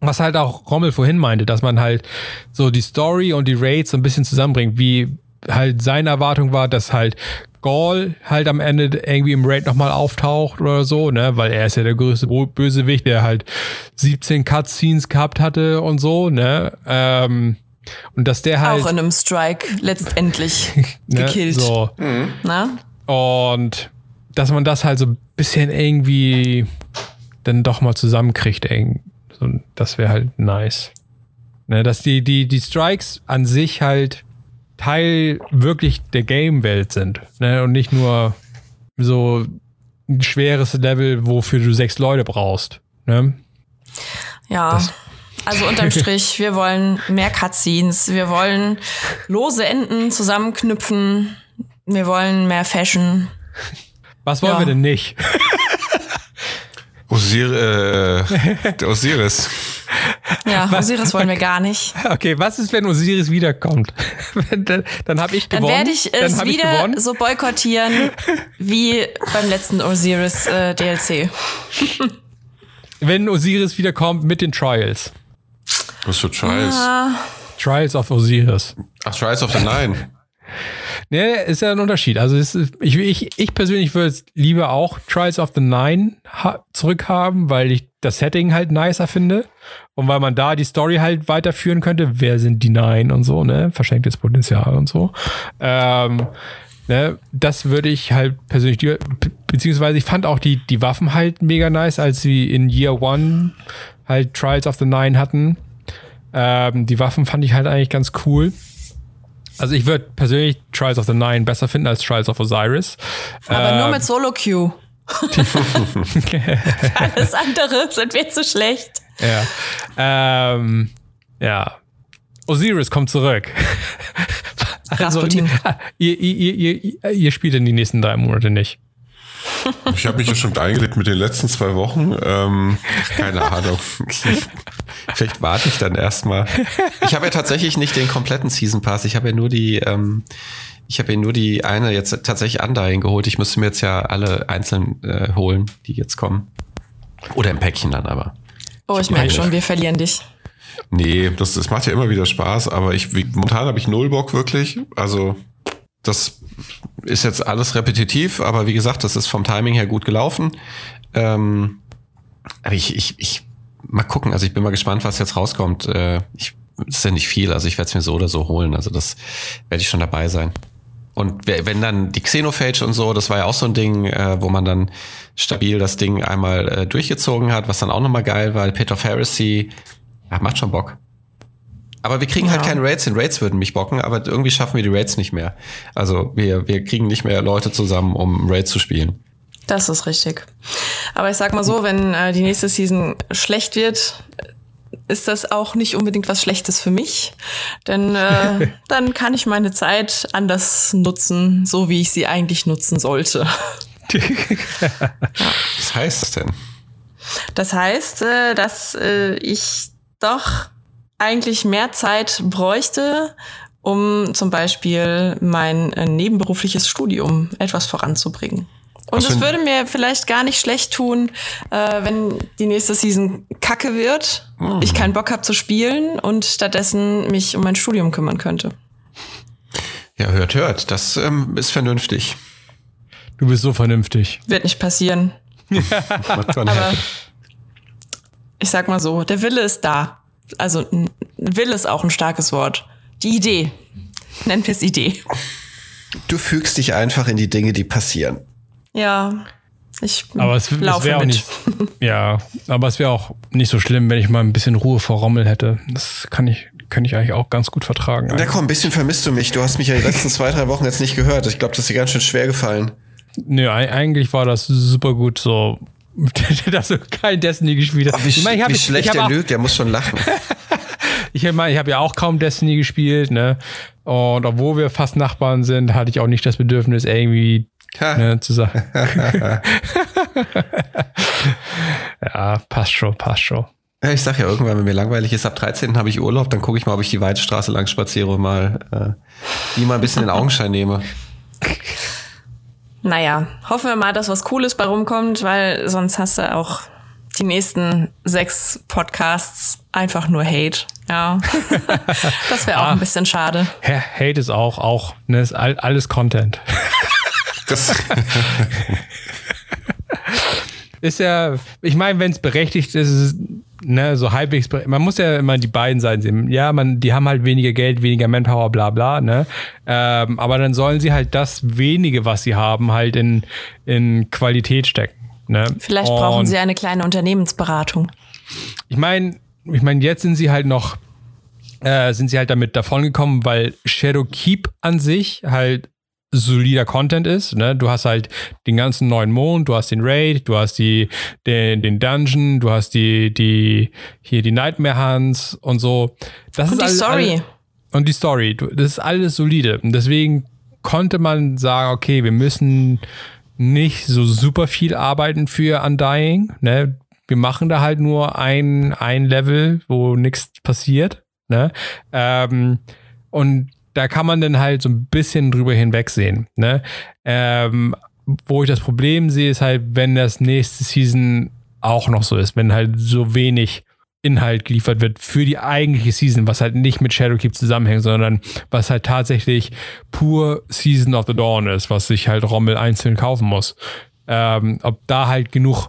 Speaker 1: was halt auch Rommel vorhin meinte, dass man halt so die Story und die Raids so ein bisschen zusammenbringt, wie halt seine Erwartung war, dass halt Gaul halt am Ende irgendwie im Raid nochmal auftaucht oder so, ne, weil er ist ja der größte Bösewicht, der halt 17 Cutscenes gehabt hatte und so, ne, ähm, und dass der halt
Speaker 2: Auch in einem Strike letztendlich
Speaker 1: ne,
Speaker 2: gekillt.
Speaker 1: so
Speaker 2: Na?
Speaker 1: und dass man das halt so ein bisschen irgendwie dann doch mal zusammenkriegt, das wäre halt nice. Ne, dass die, die, die Strikes an sich halt Teil wirklich der Game-Welt sind. Ne, und nicht nur so ein schweres Level, wofür du sechs Leute brauchst. Ne?
Speaker 2: Ja. Also unterm Strich, wir wollen mehr Cutscenes, wir wollen lose Enden zusammenknüpfen, wir wollen mehr Fashion.
Speaker 1: Was wollen
Speaker 2: Ja.
Speaker 1: wir denn nicht?
Speaker 4: Osir, äh, der Osiris.
Speaker 2: Ja, Osiris wollen wir gar nicht.
Speaker 1: Okay, was ist, wenn Osiris wiederkommt? Dann dann habe ich
Speaker 2: Dann
Speaker 1: gewonnen.
Speaker 2: werde ich
Speaker 1: Dann
Speaker 2: es
Speaker 1: ich
Speaker 2: wieder
Speaker 1: gewonnen.
Speaker 2: so boykottieren wie beim letzten Osiris äh, DLC.
Speaker 1: Wenn Osiris wiederkommt mit den Trials.
Speaker 4: Was für Trials?
Speaker 1: Trials of Osiris.
Speaker 4: Ach, Trials of the Nine.
Speaker 1: Nee, ist ja ein Unterschied. Also ist, ich, ich, ich persönlich würde lieber auch Trials of the Nine ha zurückhaben, weil ich das Setting halt nicer finde und weil man da die Story halt weiterführen könnte. Wer sind die Nine und so, ne? Verschenktes Potenzial und so. Ähm, ne? Das würde ich halt persönlich, be- beziehungsweise ich fand auch die, die Waffen halt mega nice, als sie in Year One halt Trials of the Nine hatten. Ähm, die Waffen fand ich halt eigentlich ganz cool. Also ich würde persönlich Trials of the Nine besser finden als Trials of Osiris.
Speaker 2: Aber nur
Speaker 1: Ähm,
Speaker 2: mit Solo-Queue. Alles andere sind wir zu schlecht.
Speaker 1: Ja. Ähm, ja. Osiris kommt zurück. Also, ihr, ihr, ihr, ihr, ihr spielt in die nächsten drei Monate nicht.
Speaker 4: Ich habe mich ja schon eingelebt mit den letzten zwei Wochen. Ähm, keine Ahnung.
Speaker 3: Vielleicht warte ich dann erstmal. Ich habe ja tatsächlich nicht den kompletten Season Pass. Ich habe ja nur die, ähm, ich habe ja nur die eine jetzt tatsächlich Undying geholt. Ich müsste mir jetzt ja alle einzeln äh, holen, die jetzt kommen. Oder im Päckchen dann aber.
Speaker 2: Oh, ich merke schon, wir verlieren dich.
Speaker 4: Nee, das, das macht ja immer wieder Spaß, aber ich wie, momentan habe ich null Bock wirklich. Also das
Speaker 3: Ist jetzt alles repetitiv, aber wie gesagt, das ist vom Timing her gut gelaufen. Ähm, aber ich, ich, ich mal gucken, also ich bin mal gespannt, was jetzt rauskommt. Äh, ich, das ist ja nicht viel, also ich werde es mir so oder so holen. Also das werde ich schon dabei sein. Und wenn dann die Xenophage und so, das war ja auch so ein Ding, äh, wo man dann stabil das Ding einmal äh, durchgezogen hat, was dann auch nochmal geil war. Pit of Heresy, ja, macht schon Bock. Aber wir kriegen halt
Speaker 2: Ja.
Speaker 3: keine Raids. In Raids würden mich bocken, aber irgendwie schaffen wir die Raids nicht mehr. Also wir, wir kriegen nicht mehr Leute zusammen, um Raids zu spielen.
Speaker 2: Das ist richtig. Aber ich sag mal so, wenn äh, die nächste Season schlecht wird, ist das auch nicht unbedingt was Schlechtes für mich. Denn äh, dann kann ich meine Zeit anders nutzen, so wie ich sie eigentlich nutzen sollte.
Speaker 3: Was heißt das denn?
Speaker 2: Das heißt, äh, dass äh, ich doch eigentlich mehr Zeit bräuchte, um zum Beispiel mein äh, nebenberufliches Studium etwas voranzubringen. Und es würde mir vielleicht gar nicht schlecht tun, äh, wenn die nächste Season kacke wird, ich keinen Bock habe zu spielen und stattdessen mich um mein Studium kümmern könnte.
Speaker 3: Ja, hört, hört. Das ähm, ist vernünftig.
Speaker 1: Du bist so vernünftig.
Speaker 2: Wird nicht passieren. Aber ich sag mal so, der Wille ist da. Also ein Wille ist auch ein starkes Wort. Die Idee. Nennen wir es Idee.
Speaker 3: Du fügst dich einfach in die Dinge, die passieren.
Speaker 2: Ja, ich
Speaker 1: Aber es, es
Speaker 2: laufe
Speaker 1: wäre auch
Speaker 2: mit.
Speaker 1: nicht. Ja, aber es wäre auch nicht so schlimm, wenn ich mal ein bisschen Ruhe vor Rommel hätte. Das kann ich, kann ich eigentlich auch ganz gut vertragen.
Speaker 3: Na komm, ein bisschen vermisst du mich. Du hast mich ja die letzten zwei, drei Wochen jetzt nicht gehört. Ich glaube, das ist dir ganz schön schwer gefallen.
Speaker 1: Nö, ei- eigentlich war das super gut so. dass du kein Destiny gespielt hast.
Speaker 3: Ach, wie,
Speaker 1: ich meine, ich
Speaker 3: wie
Speaker 1: ich
Speaker 3: schlecht
Speaker 1: hab
Speaker 3: der lügt, der muss schon lachen.
Speaker 1: Ich meine, ich habe ja auch kaum Destiny gespielt, ne? Und obwohl wir fast Nachbarn sind, hatte ich auch nicht das Bedürfnis, irgendwie. Ne, zu sagen. ja, passt schon, passt schon.
Speaker 3: Ja, ich sag ja irgendwann, wenn mir langweilig ist, ab 13. habe ich Urlaub, dann gucke ich mal, ob ich die weite Straße lang spaziere und mal äh, die mal ein bisschen in Augenschein nehme.
Speaker 2: Naja, hoffen wir mal, dass was Cooles bei rumkommt, weil sonst hast du auch die nächsten sechs Podcasts einfach nur Hate. Ja. das wäre auch
Speaker 1: Ah.
Speaker 2: ein bisschen schade.
Speaker 1: Ha- Hate ist auch, auch, ne, ist all, alles Content.
Speaker 3: Das,
Speaker 1: Ist ja, ich meine, wenn es berechtigt ist, ist es ne, so halbwegs. Man muss ja immer die beiden Seiten sehen. Ja, man, die haben halt weniger Geld, weniger Manpower, bla bla, ne? Ähm, aber dann sollen sie halt das wenige, was sie haben, halt in, in Qualität stecken. Ne?
Speaker 2: Vielleicht
Speaker 1: Und
Speaker 2: brauchen sie eine kleine Unternehmensberatung.
Speaker 1: Ich meine, ich meine, jetzt sind sie halt noch, äh, sind sie halt damit davongekommen, weil Shadow Keep an sich halt solider Content ist. Ne? Du hast halt den ganzen neuen Mond, du hast den Raid, du hast die, den, den Dungeon, du hast die, die, hier die Nightmare Hunts und so. Das
Speaker 2: Und die
Speaker 1: alles-
Speaker 2: Story.
Speaker 1: alles- und die Story, das ist alles solide. Und deswegen konnte man sagen, okay, wir müssen nicht so super viel arbeiten für Undying. Ne? wir machen da halt nur ein, ein Level, wo nichts passiert. Ne? Ähm, und da kann man dann halt so ein bisschen drüber hinwegsehen. Ne? Ähm, wo ich das Problem sehe, ist halt, wenn das nächste Season auch noch so ist, wenn halt so wenig Inhalt geliefert wird für die eigentliche Season, was halt nicht mit Shadowkeep zusammenhängt, sondern was halt tatsächlich pur Season of the Dawn ist, was sich halt Rommel einzeln kaufen muss. Ähm, ob da halt genug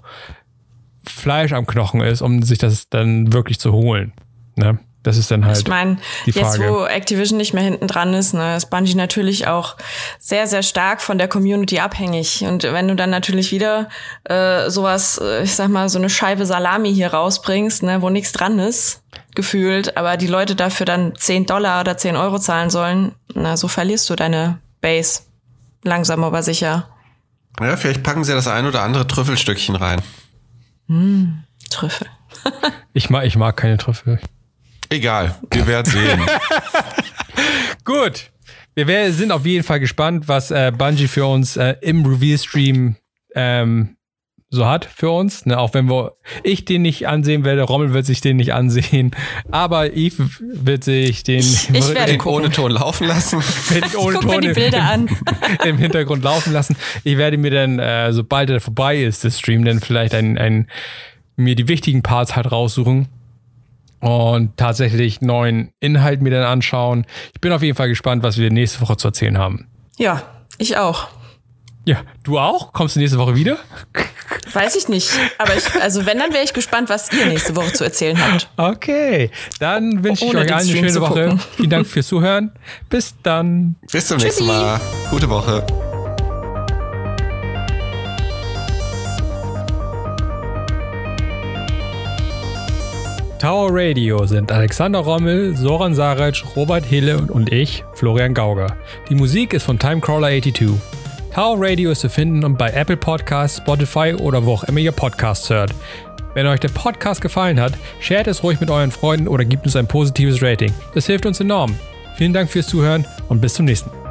Speaker 1: Fleisch am Knochen ist, um sich das dann wirklich zu holen. Ne? Das ist dann halt.
Speaker 2: Ich meine, jetzt wo Activision nicht mehr hinten dran ist, ne, ist Bungie natürlich auch sehr, sehr stark von der Community abhängig. Und wenn du dann natürlich wieder äh, sowas, äh, ich sag mal, so eine Scheibe Salami hier rausbringst, ne, wo nichts dran ist, gefühlt, aber die Leute dafür dann 10 Dollar oder 10 Euro zahlen sollen, na, so verlierst du deine Base. Langsam aber sicher.
Speaker 3: Ja, vielleicht packen sie das ein oder andere Trüffelstückchen rein.
Speaker 2: Mm, Trüffel.
Speaker 1: ich, mag, ich mag keine Trüffel.
Speaker 3: Egal, wir werden sehen.
Speaker 1: Gut. Wir sind auf jeden Fall gespannt, was äh, Bungie für uns äh, im Review-Stream ähm, so hat für uns. Ne? Auch wenn wir, ich den nicht ansehen werde, Rommel wird sich den nicht ansehen, aber Eve wird sich den,
Speaker 2: ich, ich werde
Speaker 3: den ohne Ton laufen lassen.
Speaker 2: Ich ohne Guck Ton mir die Bilder an.
Speaker 1: im Hintergrund laufen lassen. Ich werde mir dann, äh, sobald er vorbei ist, das Stream, dann vielleicht ein, ein, mir die wichtigen Parts halt raussuchen und tatsächlich neuen Inhalt mir dann anschauen. Ich bin auf jeden Fall gespannt, was wir nächste Woche zu erzählen haben.
Speaker 2: Ja, ich auch.
Speaker 1: Ja, du auch? Kommst du nächste Woche wieder?
Speaker 2: Weiß ich nicht. Aber ich, also wenn, dann wäre ich gespannt, was ihr nächste Woche zu erzählen habt.
Speaker 1: Okay, dann wünsche ich euch allen eine schöne Woche. Vielen Dank fürs Zuhören. Bis dann.
Speaker 3: Bis zum nächsten Mal. Gute Woche.
Speaker 1: Tower Radio sind Alexander Rommel, Soran Saric, Robert Hille und ich, Florian Gauger. Die Musik ist von Timecrawler82. Tower Radio ist zu finden bei Apple Podcasts, Spotify oder wo auch immer ihr Podcasts hört. Wenn euch der Podcast gefallen hat, shared es ruhig mit euren Freunden oder gebt uns ein positives Rating. Das hilft uns enorm. Vielen Dank fürs Zuhören und bis zum nächsten Mal.